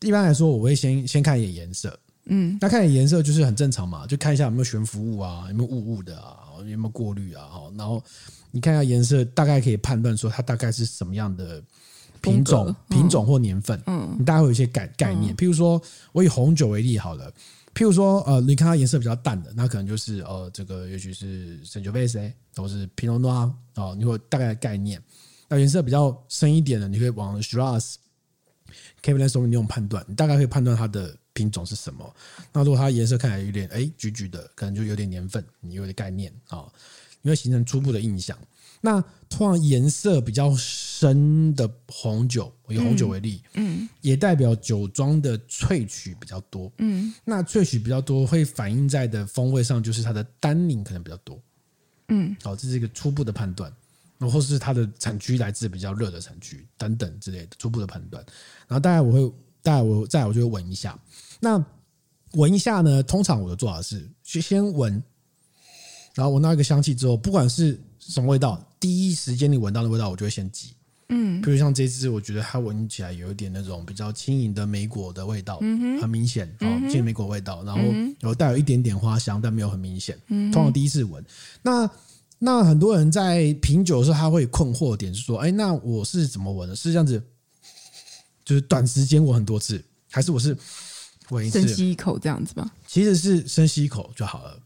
一般来说我会先先看一眼颜色。嗯，那看颜色就是很正常嘛，就看一下有没有悬浮物啊，有没有雾雾的啊，有没有过滤啊，然后你看一下颜色，大概可以判断说它大概是什么样的品种、嗯、品种或年份，嗯，你大概会有一些概概念。譬如说，我以红酒为例好了，譬如说，呃，你看它颜色比较淡的，那可能就是呃，这个也许是圣乔维斯，或是皮诺诺啊，你会大概的概念。那颜色比较深一点的，你可以往 Shiraz、Cabernet Sauvignon 用判断，你大概可以判断它的。品种是什么？那如果它颜色看起来有点哎橘橘的，可能就有点年份，你有点概念啊，你会形成初步的印象。那通常颜色比较深深的红酒，以红酒为例，嗯，嗯。也代表酒庄的萃取比较多，嗯，那萃取比较多会反映在的风味上，就是它的单宁可能比较多，嗯，好，这是一个初步的判断，或是它的产区来自比较热的产区等等之类的初步的判断。然后大概我会，大概我再我就会闻一下，那闻一下呢，通常我的做法是先先闻，然后闻到一个香气之后，不管是什么味道，第一时间你闻到的味道，我就会先记。嗯，比如像这支，我觉得它闻起来有一点那种比较轻盈的莓果的味道，嗯、很明显，哦，轻莓果味道，然后有带有一点点花香，但没有很明显。通常第一次闻，那那很多人在品酒的时候，他会困惑点是说，哎，那我是怎么闻的？是这样子，就是短时间闻很多次，还是我是闻一次，深吸一口这样子吧？其实是深吸一口就好了。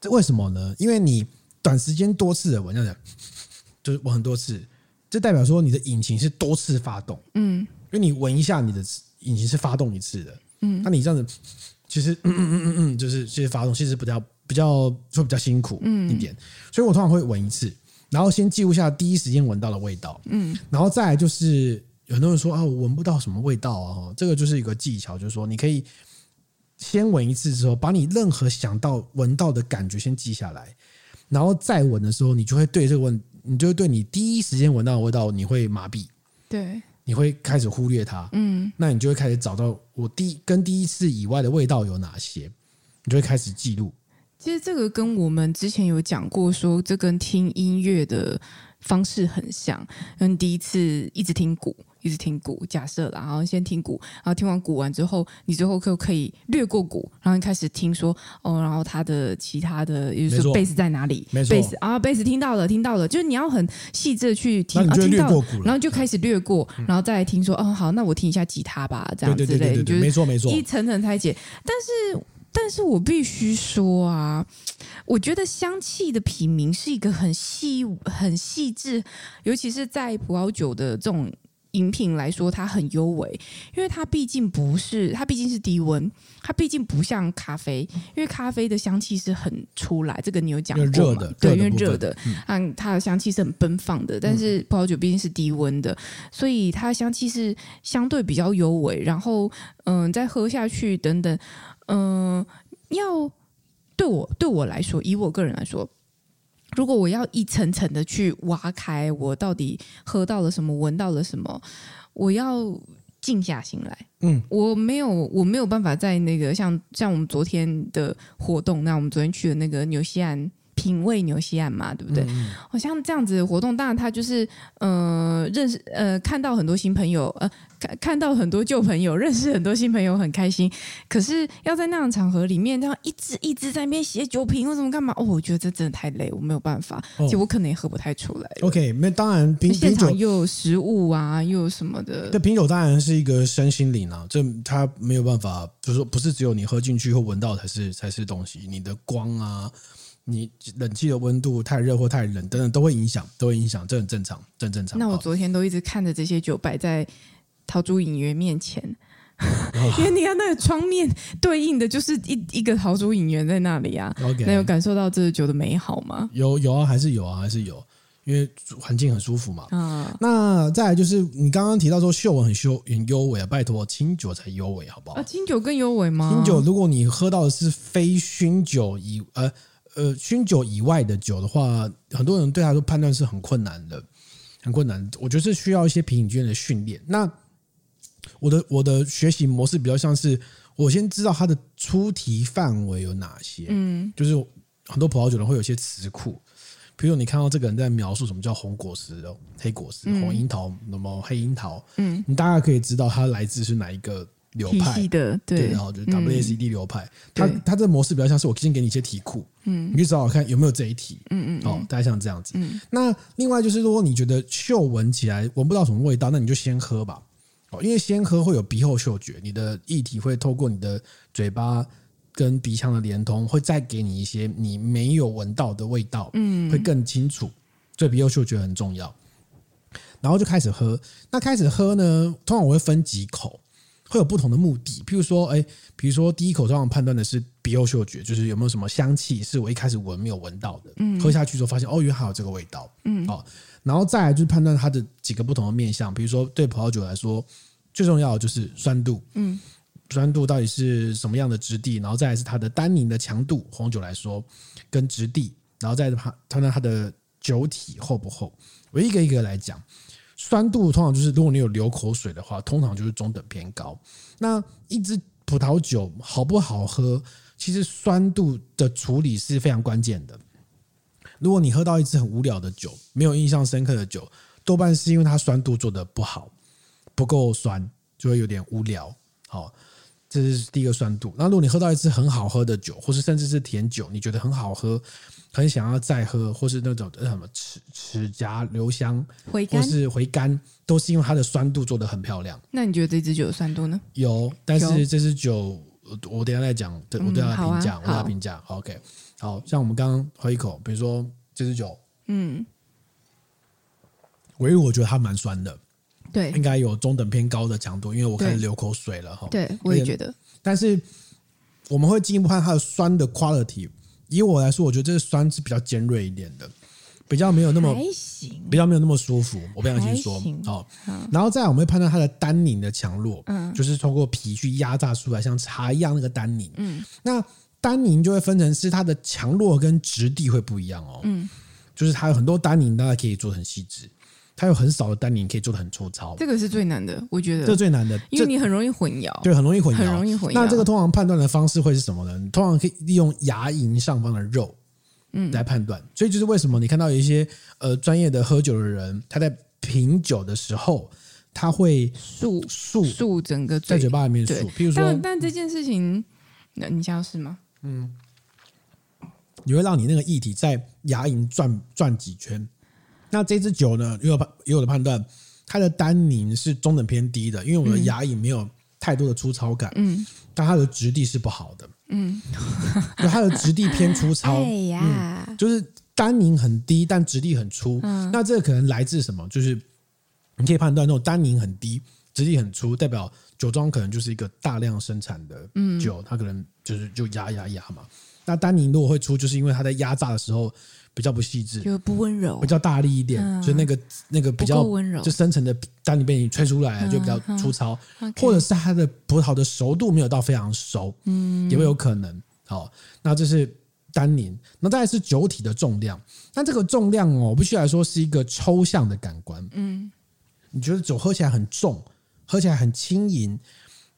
这为什么呢？因为你短时间多次的闻，这样，就是闻很多次。这代表说你的引擎是多次发动，嗯，因为你闻一下，你的引擎是发动一次的，嗯，那你这样子，其实，嗯嗯嗯嗯嗯，就是其实发动，其实比较比较会比较辛苦一点，嗯，所以我通常会闻一次，然后先记录下第一时间闻到的味道，嗯，然后再来就是有很多人说啊，我闻不到什么味道啊，这个就是一个技巧，就是说你可以先闻一次之后，把你任何想到闻到的感觉先记下来，然后再闻的时候，你就会对这个问。你就会对你第一时间闻到的味道，你会麻痹，对，你会开始忽略它，嗯，那你就会开始找到我第跟第一次以外的味道有哪些，你就会开始记录。其实这个跟我们之前有讲过，说这跟听音乐的方式很像，跟第一次一直听鼓。一直听鼓，假设啦，然后先听鼓，然后听完鼓完之后，你最后可可以略过鼓，然后开始听说哦，然后他的其他的，比如说贝斯在哪里？贝斯啊，贝斯听到了，听到了，就是你要很细致的去听，啊，听到了，然后就开始略过，然后再来听说，哦，好，那我听一下吉他吧，这样之类，就是，没错没错，一层层拆解。但是，但是我必须说啊，我觉得香气的品名是一个很细、很细致，尤其是在葡萄酒的这种。饮品来说，它很优微，因为它毕竟不是，它毕竟是低温，它毕竟不像咖啡，因为咖啡的香气是很出来，这个你有讲过吗？对，因为热的，嗯，它的香气是很奔放的，但是葡萄酒毕竟是低温的，所以它的香气是相对比较优微，然后嗯，再喝下去等等，嗯，要对我对我来说，以我个人来说。如果我要一层层的去挖开，我到底喝到了什么，闻到了什么，我要静下心来。嗯，我没有，我没有办法在那个像像我们昨天的活动，那我们昨天去的那个纽西兰。品味纽西兰嘛，对不对？好、嗯、像这样子的活动，当然他就是呃认识呃看到很多新朋友，呃看看到很多旧朋友，认识很多新朋友，很开心。可是要在那样的场合里面，这样一直一直在那边写酒瓶或什么干嘛？哦，我觉得这真的太累，我没有办法，而且我可能也喝不太出来。OK，那当然品现场又有食物啊，又有什么的。这品酒当然是一个身心灵啊，这他没有办法，就是说不是只有你喝进去或闻到才是才是东西，你的光啊。你冷气的温度太热或太冷等等都会影响，都会影响，这很正常，这很正常。那我昨天都一直看着这些酒摆在陶朱隐园面前，哦、因为你看那个窗面对应的就是一一个陶朱隐园在那里啊。Okay, 那有感受到这个酒的美好吗？有有啊，还是有啊，还是有，因为环境很舒服嘛。啊，那再来就是你刚刚提到说嗅闻很修很优美啊，拜托清酒才优美好不好？啊，清酒更优美吗？清酒如果你喝到的是非熏酒以呃。呃，熏酒以外的酒的话，很多人对他说判断是很困难的，很困难。我觉得是需要一些品饮经验的训练。那我的我的学习模式比较像是，我先知道它的出题范围有哪些。嗯，就是很多葡萄酒人会有一些词库，比如你看到这个人在描述什么叫红果实的黑果实、红樱桃，那么黑樱桃，嗯，你大概可以知道它来自是哪一个。流派。的对，然后就是 WACD 流派，它它这个模式比较像是我先给你一些题库，嗯，你去找找看有没有这一题，嗯嗯，哦，大概像这样子。那另外就是，如果你觉得嗅闻起来闻不到什么味道，那你就先喝吧，哦，因为先喝会有鼻后嗅觉，你的液体会透过你的嘴巴跟鼻腔的连通，会再给你一些你没有闻到的味道，嗯，会更清楚，所以鼻后嗅觉很重要。然后就开始喝，那开始喝呢，通常我会分几口。会有不同的目的，譬如说，哎，比如说第一口通常判断的是鼻后嗅觉，就是有没有什么香气是我一开始闻没有闻到的，嗯，喝下去之后发现哦，原来还有这个味道，嗯，好，然后再来就是判断它的几个不同的面向，比如说对葡萄酒来说，最重要的就是酸度，嗯，酸度到底是什么样的质地，然后再来是它的单宁的强度，红酒来说跟质地，然后再判判断它的酒体厚不厚。我一个一个来讲，酸度通常就是如果你有流口水的话，通常就是中等偏高。那一支葡萄酒好不好喝，其实酸度的处理是非常关键的。如果你喝到一支很无聊的酒，没有印象深刻的酒，多半是因为它酸度做得不好，不够酸，就会有点无聊。好，这是第一个酸度。那如果你喝到一支很好喝的酒，或是甚至是甜酒，你觉得很好喝，很想要再喝，或是那种什么齿齿颊留香，回甘或是回甘，都是因为它的酸度做得很漂亮。那你觉得这支酒的酸度呢？有，但是这支酒我等下再讲，对我对它评价，我对它评价。OK。好像我们刚刚喝一口，比如说这支酒，嗯，唯一我觉得它蛮酸的，对，应该有中等偏高的强度，因为我开始流口水了哈。对，我也觉得。但是我们会进一步看它的酸的 quality。以我来说，我觉得这个酸是比较尖锐一点的，比较没有那么比较没有那么舒服。我不想先说好，然后再来我们会判断它的单宁的强弱，嗯，就是通过皮去压榨出来，像茶一样那个单宁，嗯，那。单宁就会分成是它的强弱跟质地会不一样哦，嗯，就是它有很多单宁，大家可以做得很细致；它有很少的单宁，可以做的很粗糙。这个是最难的，我觉得这最难的，因为你很容易混淆，对，很容易混淆，很容易混淆。那这个通常判断的方式会是什么呢？你通常可以利用牙龈上方的肉，嗯，来判断。所以就是为什么你看到有一些呃专业的喝酒的人，他在品酒的时候，他会漱漱漱整个在嘴巴里面漱。譬如说，但但这件事情，那你相信吗？嗯，你会让你那个液体在牙龈转转几圈。那这支酒呢，也有也有的判断，它的单宁是中等偏低的，因为我的牙龈没有太多的粗糙感。嗯，但它的质地是不好的。嗯，它的质地偏粗糙。哎呀，嗯，就是单宁很低，但质地很粗。嗯，那这个可能来自什么？就是你可以判断那种单宁很低。质地很粗，代表酒庄可能就是一个大量生产的酒，嗯、它可能就是就压压压嘛。那单宁如果会出，就是因为它在压榨的时候比较不细致，就不温柔，比较大力一点，嗯、就那个那个比较温柔，就深层的单宁被你吹出来了，就比较粗糙，或者是它的葡萄的熟度没有到非常熟，嗯，也会有可能。好，那这是单宁，那再来是酒体的重量。那这个重量哦，我必须来说是一个抽象的感官。嗯，你觉得酒喝起来很重？喝起来很轻盈，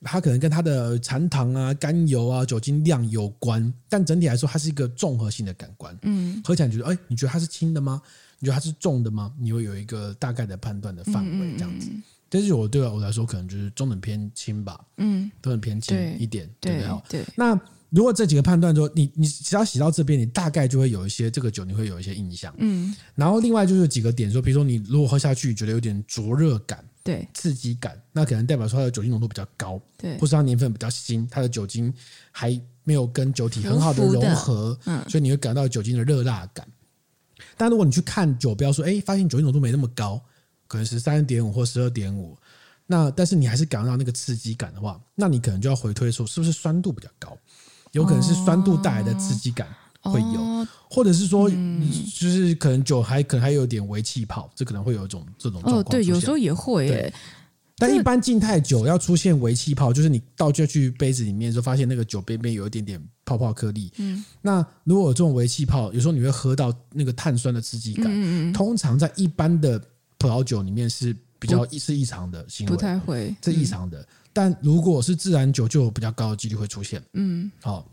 它可能跟它的残糖啊、甘油啊、酒精量有关，但整体来说，它是一个综合性的感官。嗯，喝起来你觉得，哎，你觉得它是轻的吗？你觉得它是重的吗？你会有一个大概的判断的范围，这样子。但是我对我来说，可能就是中等偏轻吧。嗯，中等偏轻一点，对不对？对。那如果这几个判断说，你你只要洗到这边，你大概就会有一些这个酒，你会有一些印象。嗯。然后另外就是几个点说，比如说你如果喝下去觉得有点灼热感。对，刺激感，那可能代表说它的酒精浓度比较高，对，或是它年份比较新，它的酒精还没有跟酒体很好的融合，嗯，所以你会感到酒精的热辣感。但如果你去看酒标说，哎，发现酒精浓度没那么高，可能十三点五或十二点五，那但是你还是感到那个刺激感的话，那你可能就要回推说，是不是酸度比较高？有可能是酸度带来的刺激感。哦会有，或者是说，就是可能酒还可能还有点微气泡，这可能会有一种这种状况。哦，对，有时候也会诶。但一般静态酒要出现微气泡，就是你倒进去杯子里面，就发现那个酒杯边有一点点泡泡颗粒。嗯。那如果有这种微气泡，有时候你会喝到那个碳酸的刺激感。嗯嗯。通常在一般的葡萄酒里面是比较是异常的行为，不太会，是异常的。但如果是自然酒，就有比较高的几率会出现。嗯。好。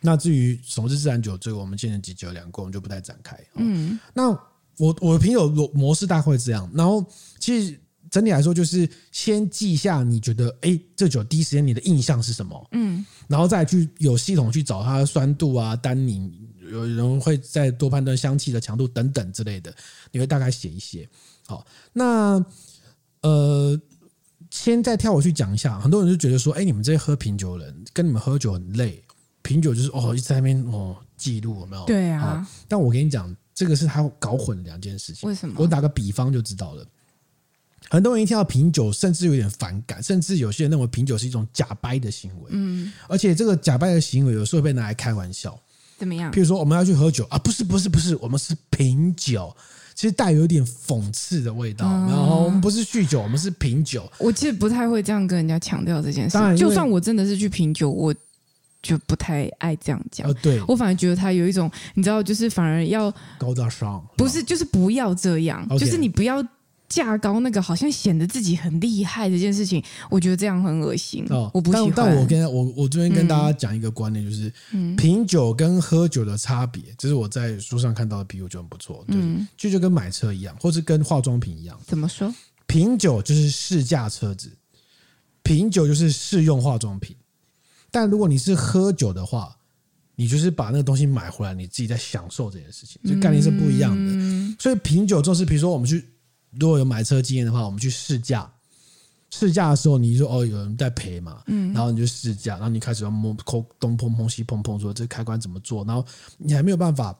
那至于什么是自然酒，这个我们前几集有聊过，我们就不再展开。嗯，那我我的品酒模式大概会这样。然后其实整体来说，就是先记下你觉得，哎，这酒第一时间你的印象是什么？嗯，然后再去有系统去找它的酸度啊、单宁，有人会再多判断香气的强度等等之类的，你会大概写一些。好，那呃，先再跳过去讲一下，很多人就觉得说，哎，你们这些喝品酒的人跟你们喝酒很累。品酒就是哦，一直在那边哦记录有没有？对啊。但我跟你讲，这个是他搞混两件事情。为什么？我打个比方就知道了。很多人一听到品酒，甚至有点反感，甚至有些人认为品酒是一种假掰的行为。嗯。而且这个假掰的行为有时候被拿来开玩笑。怎么样？譬如说，我们要去喝酒啊，不是不是不是，我们是品酒。其实带有一点讽刺的味道。嗯、然后我们不是酗酒，我们是品酒。我其实不太会这样跟人家强调这件事。就算我真的是去品酒，我就不太爱这样讲。呃、对我反而觉得他有一种，你知道，就是反而要高大上，不是，就是不要这样就是你不要。价高那个好像显得自己很厉害这件事情，我觉得这样很恶心。哦，我不喜欢。但但我跟我我这边跟大家讲一个观念，就是、嗯、品酒跟喝酒的差别，这是我在书上看到的比喻，就很不错。嗯，就就跟买车一样，或是跟化妆品一样。怎么说？品酒就是试驾车子，品酒就是试用化妆品。但如果你是喝酒的话，你就是把那个东西买回来，你自己在享受这件事情，就概念是不一样的。嗯、所以品酒就是，比如说我们去。如果有买车经验的话，我们去试驾。试驾的时候，你说哦，有人在陪嘛，嗯，然后你就试驾，然后你开始要摸抠东碰碰西碰碰，说这开关怎么做，然后你还没有办法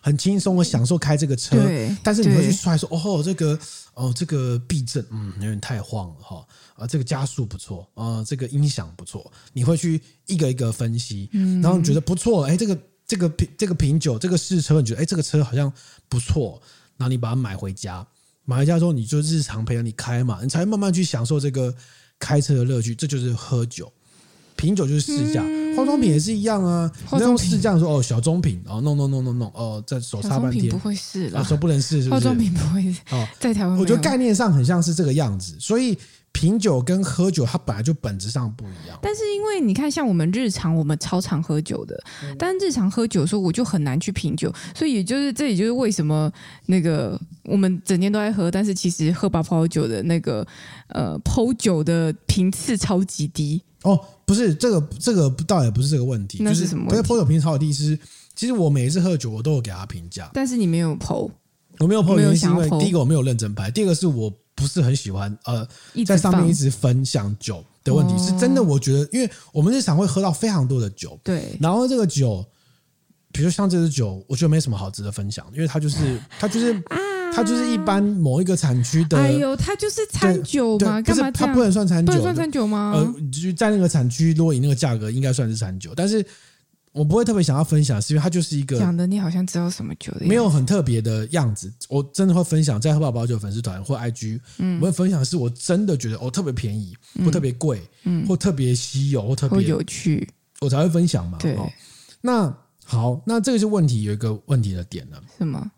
很轻松的享受开这个车，但是你会去摔说哦，这个哦这个避震嗯有点太晃了哈，啊这个加速不错啊，这个音响不错，你会去一个一个分析，嗯，然后你觉得不错，哎，这个这个品这个品酒这个试车，你觉得哎这个车好像不错，然后你把它买回家。买回家之后，你就日常陪着你开嘛，你才慢慢去享受这个开车的乐趣。这就是喝酒，品酒就是试驾，嗯、化妆品也是一样啊。你用试驾说哦，小棕瓶，哦弄弄弄弄弄，哦，在手擦半天，不会试了，手不能试，是不是？化妆品不会哦，在台湾，我觉得概念上很像是这个样子，所以。品酒跟喝酒，它本来就本质上不一样。但是因为你看，像我们日常，我们超常喝酒的，嗯、但日常喝酒的时候，我就很难去品酒。所以也就是这，也就是为什么那个我们整天都在喝，但是其实喝吧葡萄酒的那个呃剖酒的频次超级低。哦，不是这个，这个倒也不是这个问题。那是什么问题？就是剖酒频次超级低是，其实我每一次喝酒，我都有给他评价。但是你没有剖，我没有剖，原因是因为第一个我没有认真拍，第二个是我。不是很喜欢呃，在上面一直分享酒的问题，是真的。我觉得，因为我们日常会喝到非常多的酒，对。然后这个酒，比如像这支酒，我觉得没什么好值得分享，因为它就是 它就是它就是一般某一个产区的。哎呦，它就是餐酒嘛，干嘛？它不能算餐酒，不能算餐酒吗？呃，就是在那个产区，如果以那个价格，应该算是餐酒，但是。我不会特别想要分享，是因为它就是一个讲的，你好像知道什么酒的，没有很特别的样子。我真的会分享在喝宝宝酒粉丝团或 IG，嗯，我会分享是我真的觉得哦特别便宜，或特别贵，嗯，或特别稀有，或特别有趣，我才会分享嘛。对，那好，那这个是问题，有一个问题的点了，什么？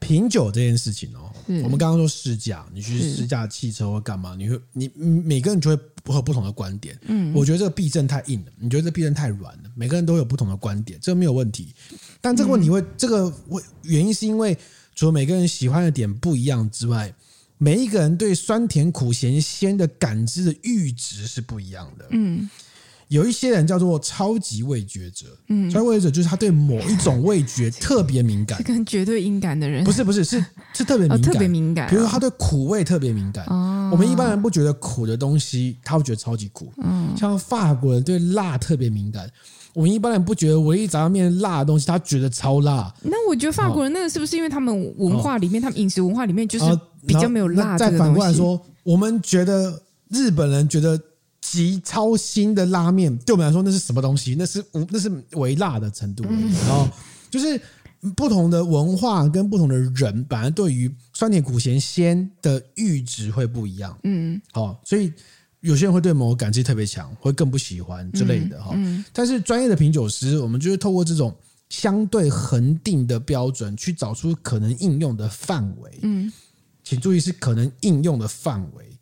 品酒这件事情哦，是我们刚刚说试驾，你去试驾汽车或干嘛，你会你每个人就会有不同的观点。嗯，我觉得这个避震太硬了，你觉得这避震太软了，每个人都有不同的观点，这个没有问题。但这个问题会，嗯、这个原因是因为除了每个人喜欢的点不一样之外，每一个人对酸甜苦咸鲜的感知的阈值是不一样的。嗯。有一些人叫做超级味觉者，嗯，超级味觉者就是他对某一种味觉特别敏感，跟绝对敏感的人，不是不是是是特别敏感，哦、特别敏感、哦。比如说他对苦味特别敏感，哦、我们一般人不觉得苦的东西，他会觉得超级苦。嗯，像法国人对辣特别敏感，我们一般人不觉得唯一炸酱面辣的东西，他觉得超辣。那我觉得法国人那个是不是因为他们文化里面，哦、他们饮食文化里面就是比较没有辣？再反过来说，我们觉得日本人觉得。极超腥的拉面，对我们来说那是什么东西？那是无，那是微辣的程度。然后就是不同的文化跟不同的人，本来对于酸甜苦咸鲜的阈值会不一样。嗯，好，所以有些人会对某个感知特别强，会更不喜欢之类的哈。嗯，但是专业的品酒师，我们就是透过这种相对恒定的标准，去找出可能应用的范围。嗯，请注意是可能应用的范围，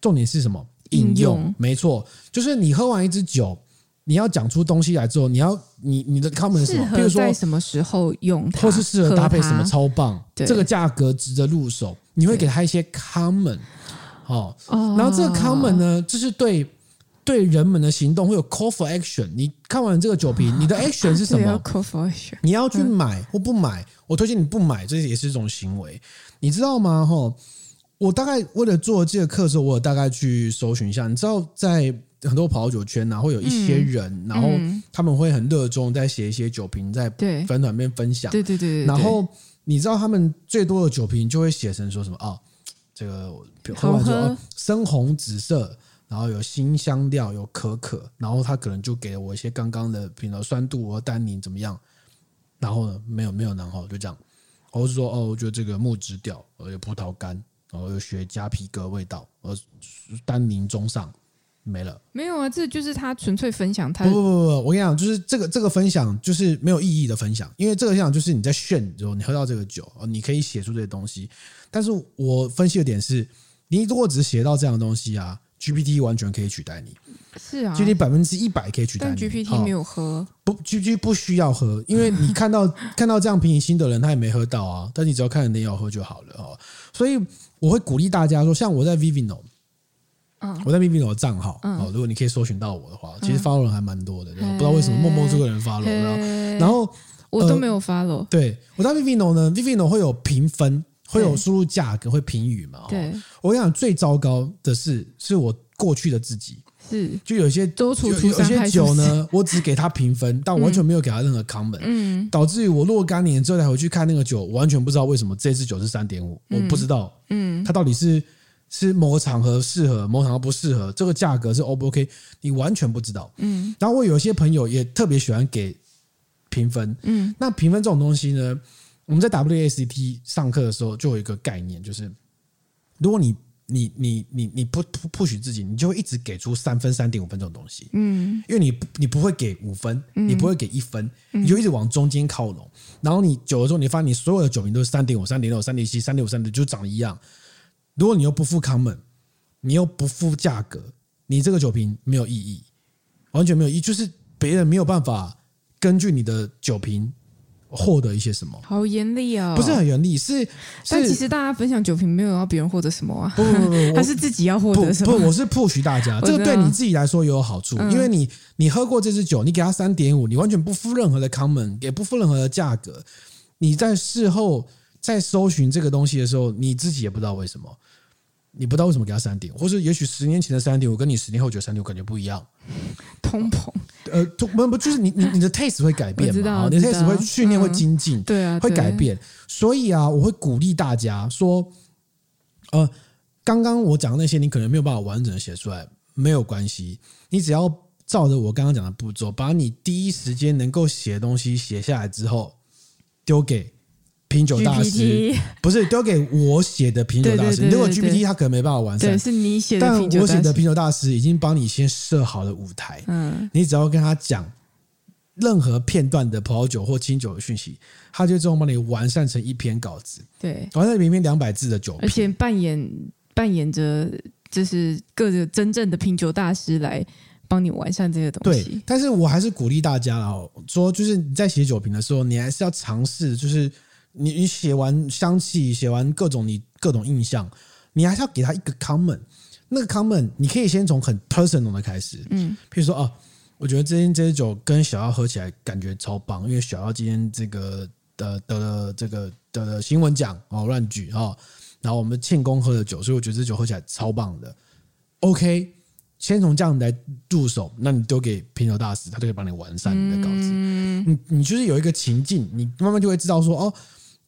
重点是什么？应用没错，就是你喝完一支酒，你要讲出东西来之后，你要你你的 comment 是什么？比如说在什么时候用，或是适合搭配什么超棒，这个价格值得入手，你会给他一些 comment，好，然后这个 comment 呢，就是对对人们的行动会有 call for action。你看完这个酒瓶，你的 action 是什么？call for action，你要去买或不买？我推荐你不买，这也是一种行为，你知道吗？哈。我大概为了做这个课的时候，我有大概去搜寻一下。你知道，在很多葡萄酒圈呢，会有一些人，嗯、然后他们会很热衷在写一些酒评，在粉团里面分享。对对对。然后你知道他们最多的酒评就会写成说什么啊、哦？这个喝完之后深红紫色，然后有新香料，有可可，然后他可能就给了我一些刚刚的，比如酸度和单宁怎么样？然后呢，没有没有然后就这样。我是说哦，我觉得这个木质调，呃，有葡萄干，然后有雪茄皮革味道，呃，单宁中上。没了，没有啊，这就是他纯粹分享他。不不不不，我跟你讲，就是这个这个分享就是没有意义的分享，因为这个分享就是你在炫之后，你喝到这个酒，你可以写出这些东西。但是我分析的点是，你如果只是写到这样的东西啊，GPT 完全可以取代你。是啊，GPT 百分之一百可以取代你。但 GPT 没有喝，不，GPT 不需要喝，因为你看到 看到这样平行心的人，他也没喝到啊。但你只要看人你要喝就好了哦。所以我会鼓励大家说，像我在 Vivino 嗯。我在 Vivino 的账号嗯。哦，如果你可以搜寻到我的话，其实 follow 人还蛮多的，不知道为什么默默这个人 follow，然后我都没有 follow。对，我在 Vivino 呢，Vivino 会有评分，会有输入价格，会评语嘛。对，我跟你讲，最糟糕的是，是我过去的自己，是就有些有有些酒呢，我只给他评分，但我完全没有给他任何 comment，嗯，导致于我若干年之后才回去看那个酒，我完全不知道为什么这支酒是三点五，我不知道，嗯，它到底是。是某个场合适合，某个场合不适合，这个价格是 O 不 OK？你完全不知道。嗯，然后我有些朋友也特别喜欢给评分。嗯，那评分这种东西呢，我们在 WACT 上课的时候就有一个概念，就是如果你你你你你不不 push 自己，你就会一直给出三分、三点五分这种东西。嗯，因为你你不会给五分，你不会给一分，你就一直往中间靠拢。然后你久了之后，你发现你所有的酒瓶都是三点五、三点六、三点七、三点五、三点，就长得一样。如果你又不付 comment，你又不付价格，你这个酒瓶没有意义，完全没有意义，就是别人没有办法根据你的酒评获得一些什么。好严厉啊！不是很严厉，是，但其实大家分享酒瓶没有要别人获得什么啊？不不不，不，他是自己要获得什么？不，不，我是 push 大家，这个对你自己来说也有好处，因为你你喝过这支酒，你给他三点五，你完全不付任何的 comment，也不付任何的价格，你在事后。在搜寻这个东西的时候，你自己也不知道为什么，你不知道为什么给他三点，或是也许十年前的三点我跟你十年后觉得三点我感觉不一样，通膨，呃，通不不就是你你你的 taste 会改变嘛？你的 taste 会训练会精进，对啊，会改变。所以啊，我会鼓励大家说，呃，刚刚我讲的那些，你可能没有办法完整的写出来，没有关系，你只要照着我刚刚讲的步骤，把你第一时间能够写的东西写下来之后，丢给。品酒大师。不是丢给我写的品酒大师，如果 GPT 他可能没办法完善，对，是你写的。但我写的品酒大师已经帮你先设好了舞台，嗯，你只要跟他讲任何片段的葡萄酒或清酒的讯息，他就自动帮你完善成一篇稿子，对，完善明明两百字的酒，而且扮演扮演着就是各个真正的品酒大师来帮你完善这些东西。对，但是我还是鼓励大家哦，说就是你在写酒评的时候，你还是要尝试就是。你你写完香气，写完各种你各种印象，你还是要给他一个 comment。那个 comment 你可以先从很 personal 的开始，嗯，譬如说哦，我觉得这间这支酒跟小妖喝起来感觉超棒，因为小妖今天这个得得了这个得了新闻奖哦，乱举哦，然后我们庆功喝的酒，所以我觉得这酒喝起来超棒的。OK，先从这样来入手，那你丢给品酒大师，他就可以帮你完善你的稿子。嗯，你你就是有一个情境，你慢慢就会知道说哦。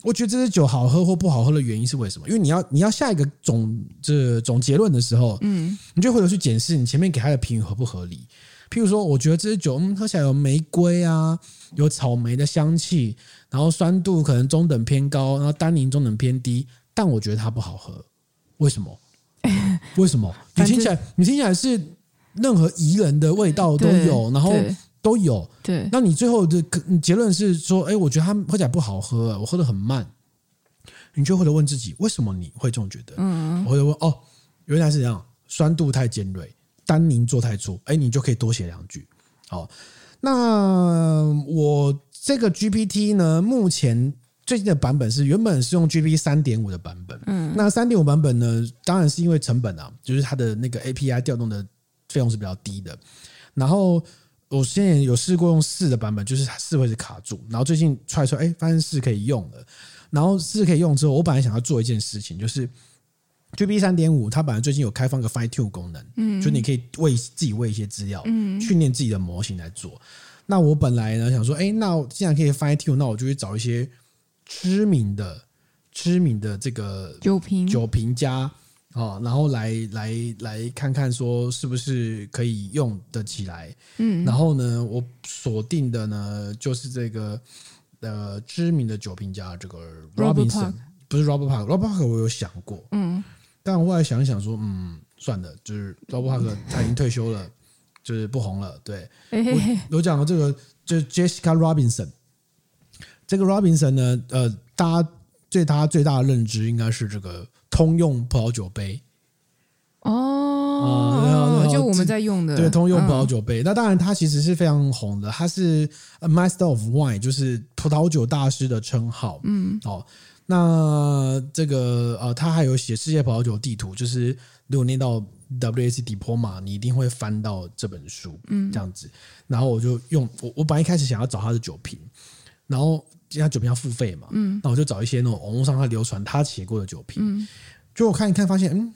我觉得这支酒好喝或不好喝的原因是为什么？因为你要你要下一个总这总结论的时候，嗯，你就会回头去检视你前面给他的评语合不合理。譬如说，我觉得这支酒嗯喝起来有玫瑰啊，有草莓的香气，然后酸度可能中等偏高，然后单宁中等偏低，但我觉得它不好喝，为什么？为什么？你听起来你听起来是任何宜人的味道都有，然后。都有，对。那你最后的结论是说，哎，我觉得它喝起来不好喝，我喝得很慢。你就会问自己，为什么你会这么觉得？嗯，我会问，哦，原来是这样，酸度太尖锐，单宁做太粗。哎，你就可以多写两句。好，那我这个 GPT 呢，目前最近的版本是原本是用 GPT 三点五的版本。嗯，那三点五版本呢，当然是因为成本啊，就是它的那个 API 调动的费用是比较低的，然后。我之前有试过用四的版本，就是四会是卡住，然后最近踹出来，哎，发现四可以用了。然后四可以用之后，我本来想要做一件事情，就是 GPT 三点五，它本来最近有开放个 Fine Tune 功能，嗯，就你可以为自己喂一些资料，嗯，训练自己的模型来做。那我本来呢想说，哎，那既然可以 Fine Tune，那我就去找一些知名的、知名的这个酒评酒评家。哦，然后来来来看看说是不是可以用得起来，嗯，然后呢，我锁定的呢就是这个呃知名的酒评家，这个 Robinson 不是 Robert Park，Robert Park 我有想过，嗯，但我后来想一想说，嗯，算了，就是 Robert Park 他已经退休了，就是不红了。对，我我讲的这个就是 Jessica Robinson，这个 Robinson 呢，呃，大家对他最大的认知应该是这个通用葡萄酒杯。哦，就我们在用的，对，通用葡萄酒杯。那当然，它其实是非常红的，它是 Master of Wine，就是葡萄酒大师的称号。嗯，哦，那这个呃，他还有写世界葡萄酒地图，就是如果念到 WSET Diploma，你一定会翻到这本书。嗯，这样子。然后我就用我，我本来一开始想要找他的酒瓶，然后因为他酒瓶要付费嘛，嗯，那我就找一些那种网络上他流传他写过的酒瓶，嗯，就我看一看，发现嗯。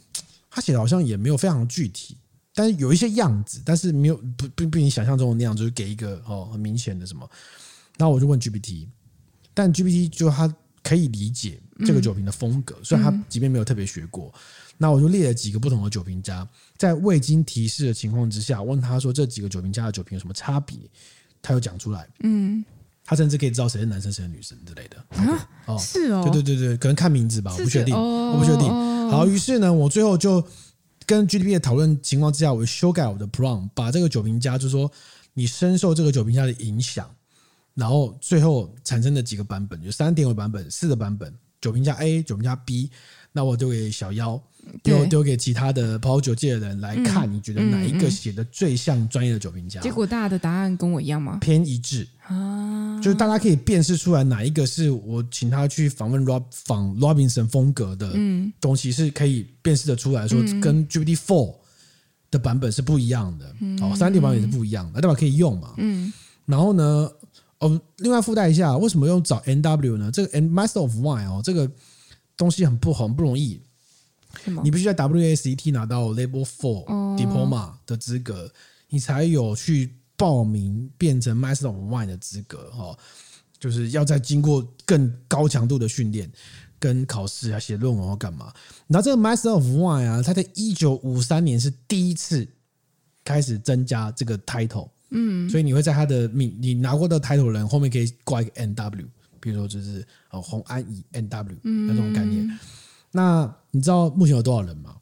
他写的好像也没有非常具体，但是有一些样子，但是没有不不比你想象中的那样，就是给一个哦很明显的什么。然后我就问 GPT，但 GPT 就他可以理解这个酒瓶的风格，虽然他即便没有特别学过。那我就列了几个不同的酒瓶家，在未经提示的情况之下，问他说这几个酒瓶家的酒瓶有什么差别，他又讲出来。嗯，他甚至可以知道谁是男生谁是女生之类的。啊，哦，是哦，对对对对，可能看名字吧，我不确定，我不确定。好，于是呢，我最后就跟 GPT 的讨论情况之下，我修改我的 prompt，把这个酒评家，就是说你深受这个酒评家的影响，然后最后产生的几个版本，有三点五版本、四个版本，酒评家 A、酒评家 B，那我丢给小妖，丢丢给其他的葡萄酒界的人来看，你觉得哪一个写的最像专业的酒评家？结果大家的答案跟我一样吗？偏一致。啊，就是大家可以辨识出来哪一个是我请他去访问 Rob 仿 Robinson 风格的东西，是可以辨识的出来说跟 GPT Four 的版本是不一样的哦，三 D 版本也是不一样的，代表可以用嘛？嗯，然后呢，哦，另外附带一下，为什么用找 NW 呢？这个 Master of Wine 哦，这个东西很不很不容易。你必须在 WSET 拿到 Level Four Diploma 的资格，你才有去报名变成 Master of Wine 的资格哈。就是要再经过更高强度的训练跟考试啊，写论文或干嘛。然后这个 Master of Wine 啊，它在一九五三年是第一次开始增加这个 title，嗯，所以你会在他的名，你拿过的 title 人后面可以挂一个 NW，比如说就是哦洪安以 NW 那种概念。那你知道目前有多少人吗？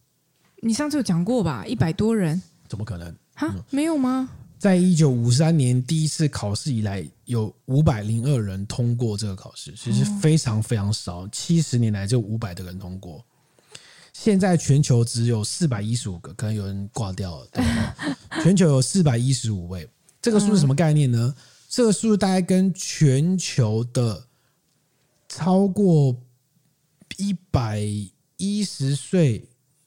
你上次有讲过吧？一百多人？怎么可能？哈，没有吗？在一九五三年第一次考试以来，有五百零二人通过这个考试，其实非常非常少。七十年来就五百的人通过，现在全球只有四百一十五个，可能有人挂掉了，对？全球有四百一十五位，这个数是什么概念呢？这个数大概跟全球的超过。一百一十岁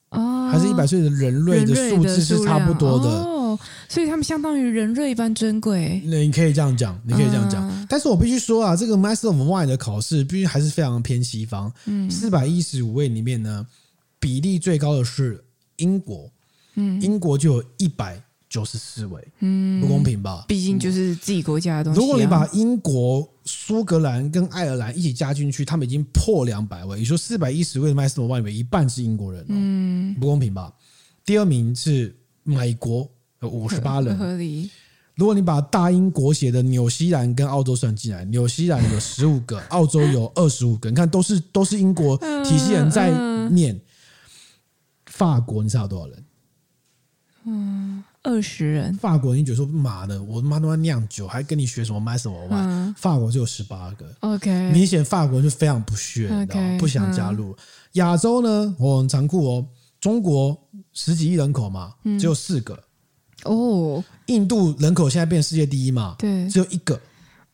还是一百岁的人类的数字是差不多的哦，所以他们相当于人类一般珍贵。那你可以这样讲，你可以这样讲。但是我必须说啊，这个 Master of Wine 的考试，毕竟还是非常偏西方。嗯，四百一十五位里面呢，比例最高的是英国。嗯，英国就有一百。九十四位，嗯，不公平吧？毕竟就是自己国家的东西啊。如果你把英国、苏格兰跟爱尔兰一起加进去，他们已经破两百位。你说四百一十位的 Master of Wine 里面一半是英国人，嗯，不公平吧？第二名是美国，有五十八人，合理。如果你把大英国协的纽西兰跟澳洲算进来，纽西兰有十五个，澳洲有二十五个，你看都是都是英国体系人在念。法国，你知道有多少人？嗯。二十人，法国人觉得说妈的，我妈都在酿酒，还跟你学什么 Master of Wine？法国就有十八个，OK，明显法国人就非常不屑，okay, 不想加入。亚、嗯、洲呢，我很残酷哦，中国十几亿人口嘛，只有四个哦。印度人口现在变世界第一嘛，对，只有一个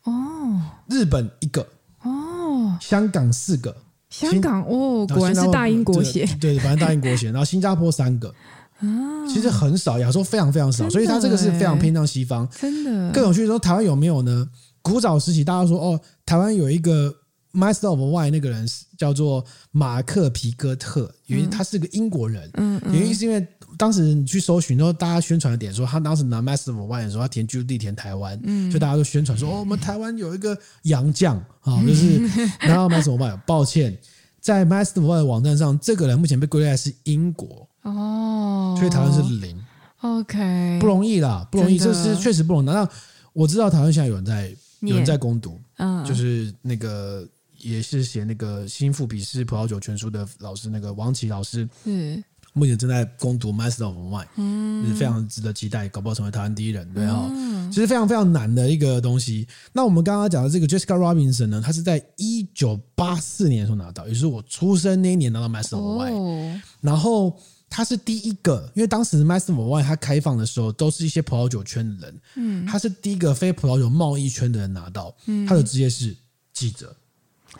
哦。日本一个哦，香港四个，香港哦，果然是大英国协，对，对，反正大英国协，然后新加坡三个。啊，其实很少，亚洲非常非常少，所以它这个是非常偏向西方。真的，更有趣的说，台湾有没有呢？古早时期，大家说哦，台湾有一个 Master of Wine，那个人叫做马克皮哥特，原因他是个英国人。嗯，原因是因为当时你去搜寻，然后大家宣传的点说，他当时拿 Master of Wine 的时候，他填居住地填台湾，嗯，所以大家都宣传说，哦，我们台湾有一个洋将啊，就是 然后 Master of Wine。抱歉，在 Master of Wine 网站上，这个人目前被归类是英国。哦，所以台湾是零，OK，不容易啦，不容易，这是确实不容易。那我知道台湾现在有人在有人在攻读，嗯，就是那个也是写那个新富比士葡萄酒全书的老师，那个王琦老师，嗯。目前正在攻读 Master of Wine，嗯，是非常值得期待，搞不好成为台湾第一人，对啊，嗯、其实非常非常难的一个东西。那我们刚刚讲的这个 Jessica Robinson 呢，他是在一九八四年的时候拿到，也就是我出生那一年拿到 Master of Wine，哦、然后他是第一个，因为当时 Master of Wine 他开放的时候都是一些葡萄酒圈的人，嗯，他是第一个非葡萄酒贸易圈的人拿到，嗯，他的职业是记者。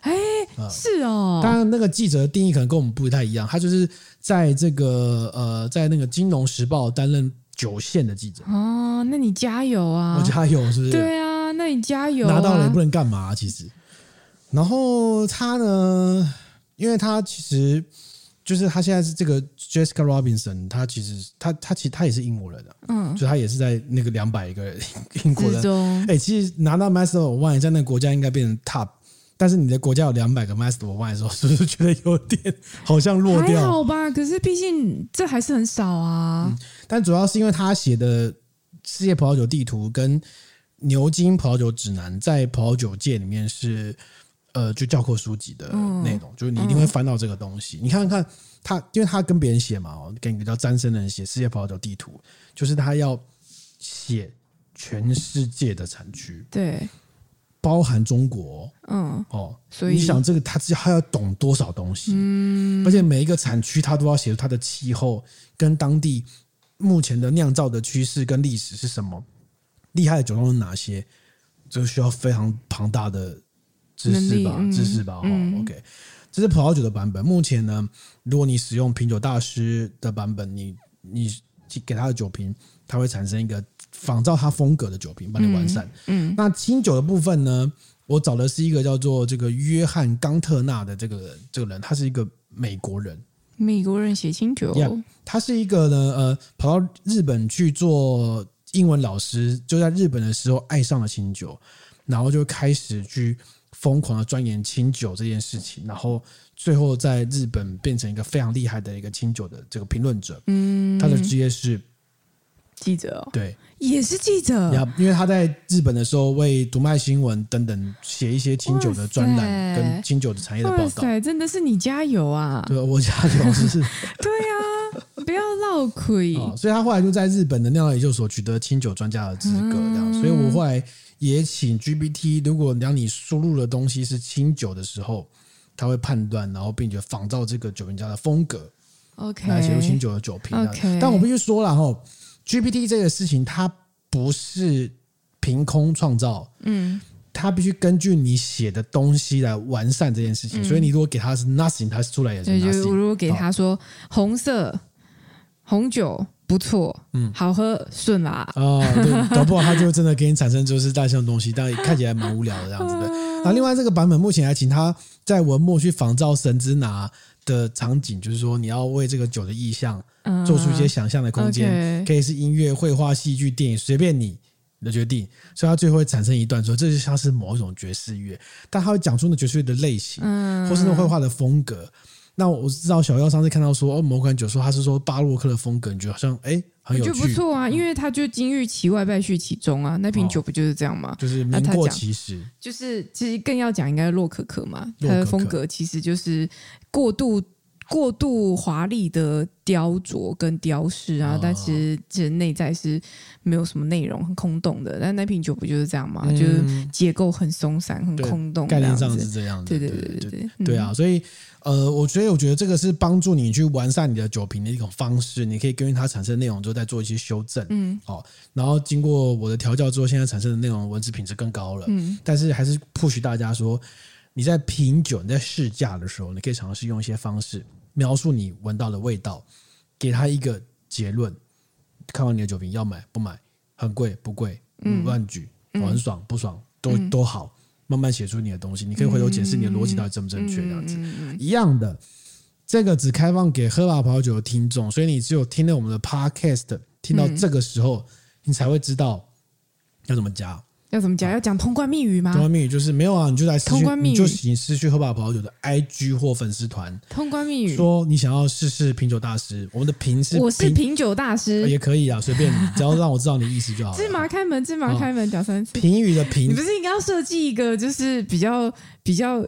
哎，是哦。当然，那个记者的定义可能跟我们不太一样。他就是在这个呃，在那个《金融时报》担任九线的记者。哦，那你加油啊！我加油，是不是？对啊，那你加油啊。拿到了也不能干嘛，其实。然后他呢，因为他其实就是他现在是这个 Jessica Robinson，他其实他他其实他也是英国人的，嗯，就他也是在那个两百个英国人。哎，其实拿到 Master of Wine 在那个国家应该变成 Top。但是你的国家有两百个 Master of Wine 的时候，是不是觉得有点好像落掉？还好吧，可是毕竟这还是很少啊。嗯、但主要是因为他写的世界葡萄酒地图跟牛津葡萄酒指南，在葡萄酒界里面是呃，就教科书籍的内容，嗯、就是你一定会翻到这个东西。嗯、你看看他，因为他跟别人写嘛，跟一个叫詹森的人写世界葡萄酒地图，就是他要写全世界的产区。对。包含中国，嗯，哦，所以你想这个，他他要懂多少东西？嗯，而且每一个产区，他都要写出它的气候跟当地目前的酿造的趋势跟历史是什么，厉害的酒庄有哪些？这个需要非常庞大的知识吧，嗯、知识吧。嗯、OK，这是葡萄酒的版本。目前呢，如果你使用品酒大师的版本，你你给他的酒瓶，它会产生一个。仿照他风格的酒瓶，帮你完善。嗯，嗯，那清酒的部分呢？我找的是一个叫做这个约翰冈特纳的这个人，这个人他是一个美国人，美国人写清酒。Yeah, 他是一个呢，呃，跑到日本去做英文老师，就在日本的时候爱上了清酒，然后就开始去疯狂的钻研清酒这件事情，然后最后在日本变成一个非常厉害的一个清酒的这个评论者。嗯，他的职业是。记者哦，对，也是记者。因为他在日本的时候为读卖新闻等等写一些清酒的专栏跟清酒的产业的报道。真的是你加油啊！对，我加油，是是。对啊，不要闹亏。所以他后来就在日本的酿造研究所取得清酒专家的资格，这样。所以我后来也请 GPT，如果让你输入的东西是清酒的时候，他会判断，然后并且仿照这个酒评家的风格，OK，来写入清酒的酒评。OK，但我必须说了哈。GPT 这个事情，它不是凭空创造，嗯，它必须根据你写的东西来完善这件事情。嗯、所以你如果给它是 nothing，它出来也是 nothing。就如果给它说红色红酒不错，嗯，好喝顺啦，哦，对，搞不好它就真的给你产生就是大象的东西，但看起来蛮无聊的这样子的。那另外这个版本目前还请他在文末去仿造神之拿的场景，就是说你要为这个酒的意象。做出一些想象的空间，uh. 可以是音乐、绘画、戏剧、电影，随便你的决定。所以它最后会产生一段说，这就像是某一种爵士乐，但他会讲出那爵士乐的类型，uh, 或是那绘画的风格。那我知道小妖上次看到说，哦，某款酒说他是说巴洛克的风格，你觉得好像哎很有趣，就不错啊，因为他就金玉其外，败絮其中啊。那瓶酒不就是这样吗？就是名过其实，就是其实更要讲应该是洛可可嘛，他的风格其实就是过度。过度华丽的雕琢跟雕饰啊，但其实其实内在是没有什么内容，很空洞的。但那瓶酒不就是这样吗？嗯、就是结构很松散，很空洞。概念上是这样子。对对对对对对，对啊！所以呃，我所以我觉得这个是帮助你去完善你的酒瓶的一种方式。你可以根据它产生的内容之后再做一些修正。嗯，哦，然后经过我的调教之后，现在产生的内容文字品质更高了。嗯，但是还是 push 大家说，你在品酒、你在试驾的时候，你可以尝试用一些方式。描述你闻到的味道，给他一个结论。看完你的酒瓶，要买不买？很贵不贵？嗯，乱举，很爽不爽？都都好，慢慢写出你的东西。你可以回头解释你的逻辑到底正不正确，这样子。一样的，这个只开放给喝吧葡萄酒的听众，所以你只有听了我们的 podcast，听到这个时候，你才会知道要怎么加。要怎么讲？要讲通关密语吗？通关密语就是没有啊，你就来通关密语，你就你私去喝吧葡萄酒的 IG 或粉丝团。通关密语说你想要试试品酒大师，我们的品是我是品酒大师也可以啊，随便你，只要让我知道你意思就好。芝麻开门，芝麻开门，讲三次。评语的评，你不是应该要设计一个就是比较比较。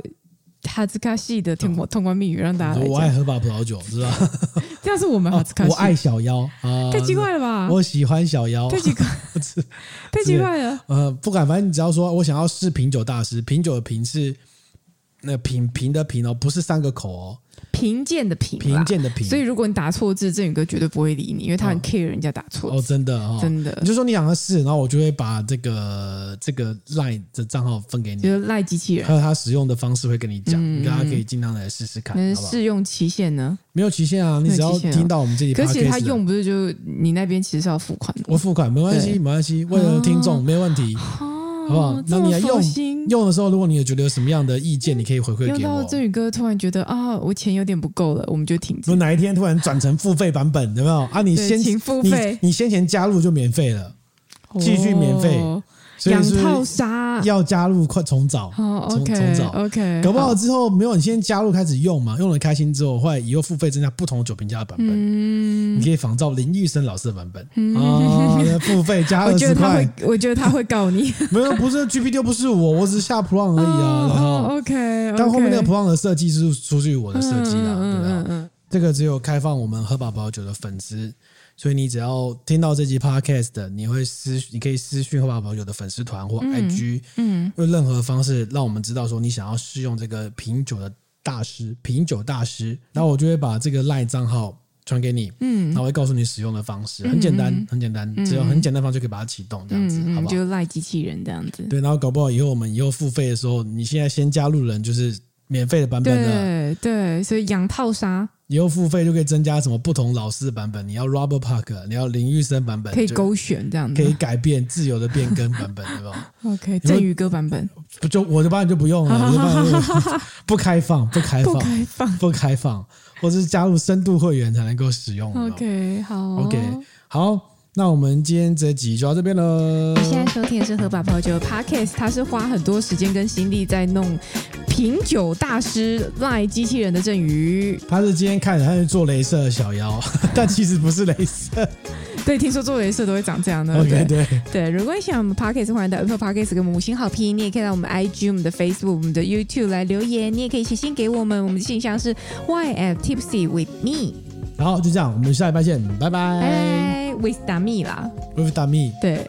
哈兹卡系的通通关密语让大家。我爱喝吧葡萄酒，知道？这样是我们。我爱小妖啊，太奇怪了吧？我喜欢小妖，太奇怪，太奇怪了。呃，不管，反正你只要说我想要试品酒大师，品酒的品是那平平的平哦，不是三个口哦。贫贱的贫，贫贱的贫，所以如果你打错字，振宇哥绝对不会理你，因为他很 care 人家打错字。哦，真的哦，真的。你就说你想要试，然后我就会把这个这个 line 的账号分给你，就是赖机器人，还有他使用的方式会跟你讲，你大家可以尽量来试试看？试用期限呢？没有期限啊，你只要听到我们这里，可是他用不是就你那边其实是要付款的，我付款没关系，没关系，为了听众没问题。好不好？那你要用用的时候，如果你有觉得有什么样的意见，你可以回馈给我。用到振宇哥突然觉得啊，我钱有点不够了，我们就停止。如果哪一天突然转成付费版本，有没有啊？你先付费，你先前加入就免费了，继续免费。养套杀要加入，快重找，重重找。OK，搞不好之后没有，你先加入开始用嘛，用了开心之后，后来以后付费增加不同的酒评家的版本，嗯，你可以仿照林玉生老师的版本啊，付费加 二十块。我觉得他会告你，没有，不是 GPT 不是我，我只是下 prompt 而已啊。然后 OK，但后面那个 prompt 的设计是出自于我的设计的，对吧？这个只有开放我们喝宝宝酒的粉丝。所以你只要听到这集 podcast 的，你会私，你可以私讯喝吧葡萄酒的粉丝团或 IG，嗯，用任何方式让我们知道说你想要试用这个品酒的大师，品酒大师，然后我就会把这个 LINE 账号传给你，嗯，然后会告诉你使用的方式，很简单，很简单，只有很简单方式就可以把它启动，这样子，好不好？就 LINE 机器人这样子。对，然后搞不好以后我们以后付费的时候，你现在先加入人就是免费的版本的，对对，所以养套杀。以后付费就可以增加什么不同老师的版本？你要 Robert Park，你要林玉生版本，可以勾选这样子，可以改变自由的变更版本，对吧？OK，振宇哥版本不就我的版本就不用了，我的版本不开放，不开放，不开放，不开放，或者是加入深度会员才能够使用。OK，好，OK，好。那我们今天这集就到这边了。现在收听的是喝吧葡萄酒 Podcast，他是花很多时间跟心力在弄品酒大师 LINE 机器人的振宇。他是今天看着他是做镭射的小妖，但其实不是镭射。对，听说做镭射都会长这样的。OK，对对，对。如果你喜欢我们 Podcast，欢迎到 Apple Podcast 给我们五星好评。你也可以到我们 IG、我们的 Facebook、我们的 YouTube 来留言。你也可以写信给我们，我们的信箱是 y at tipsy with me。然后就这样，我们下一拜见，拜拜。拜拜，with Dami 啦，with Dami，对。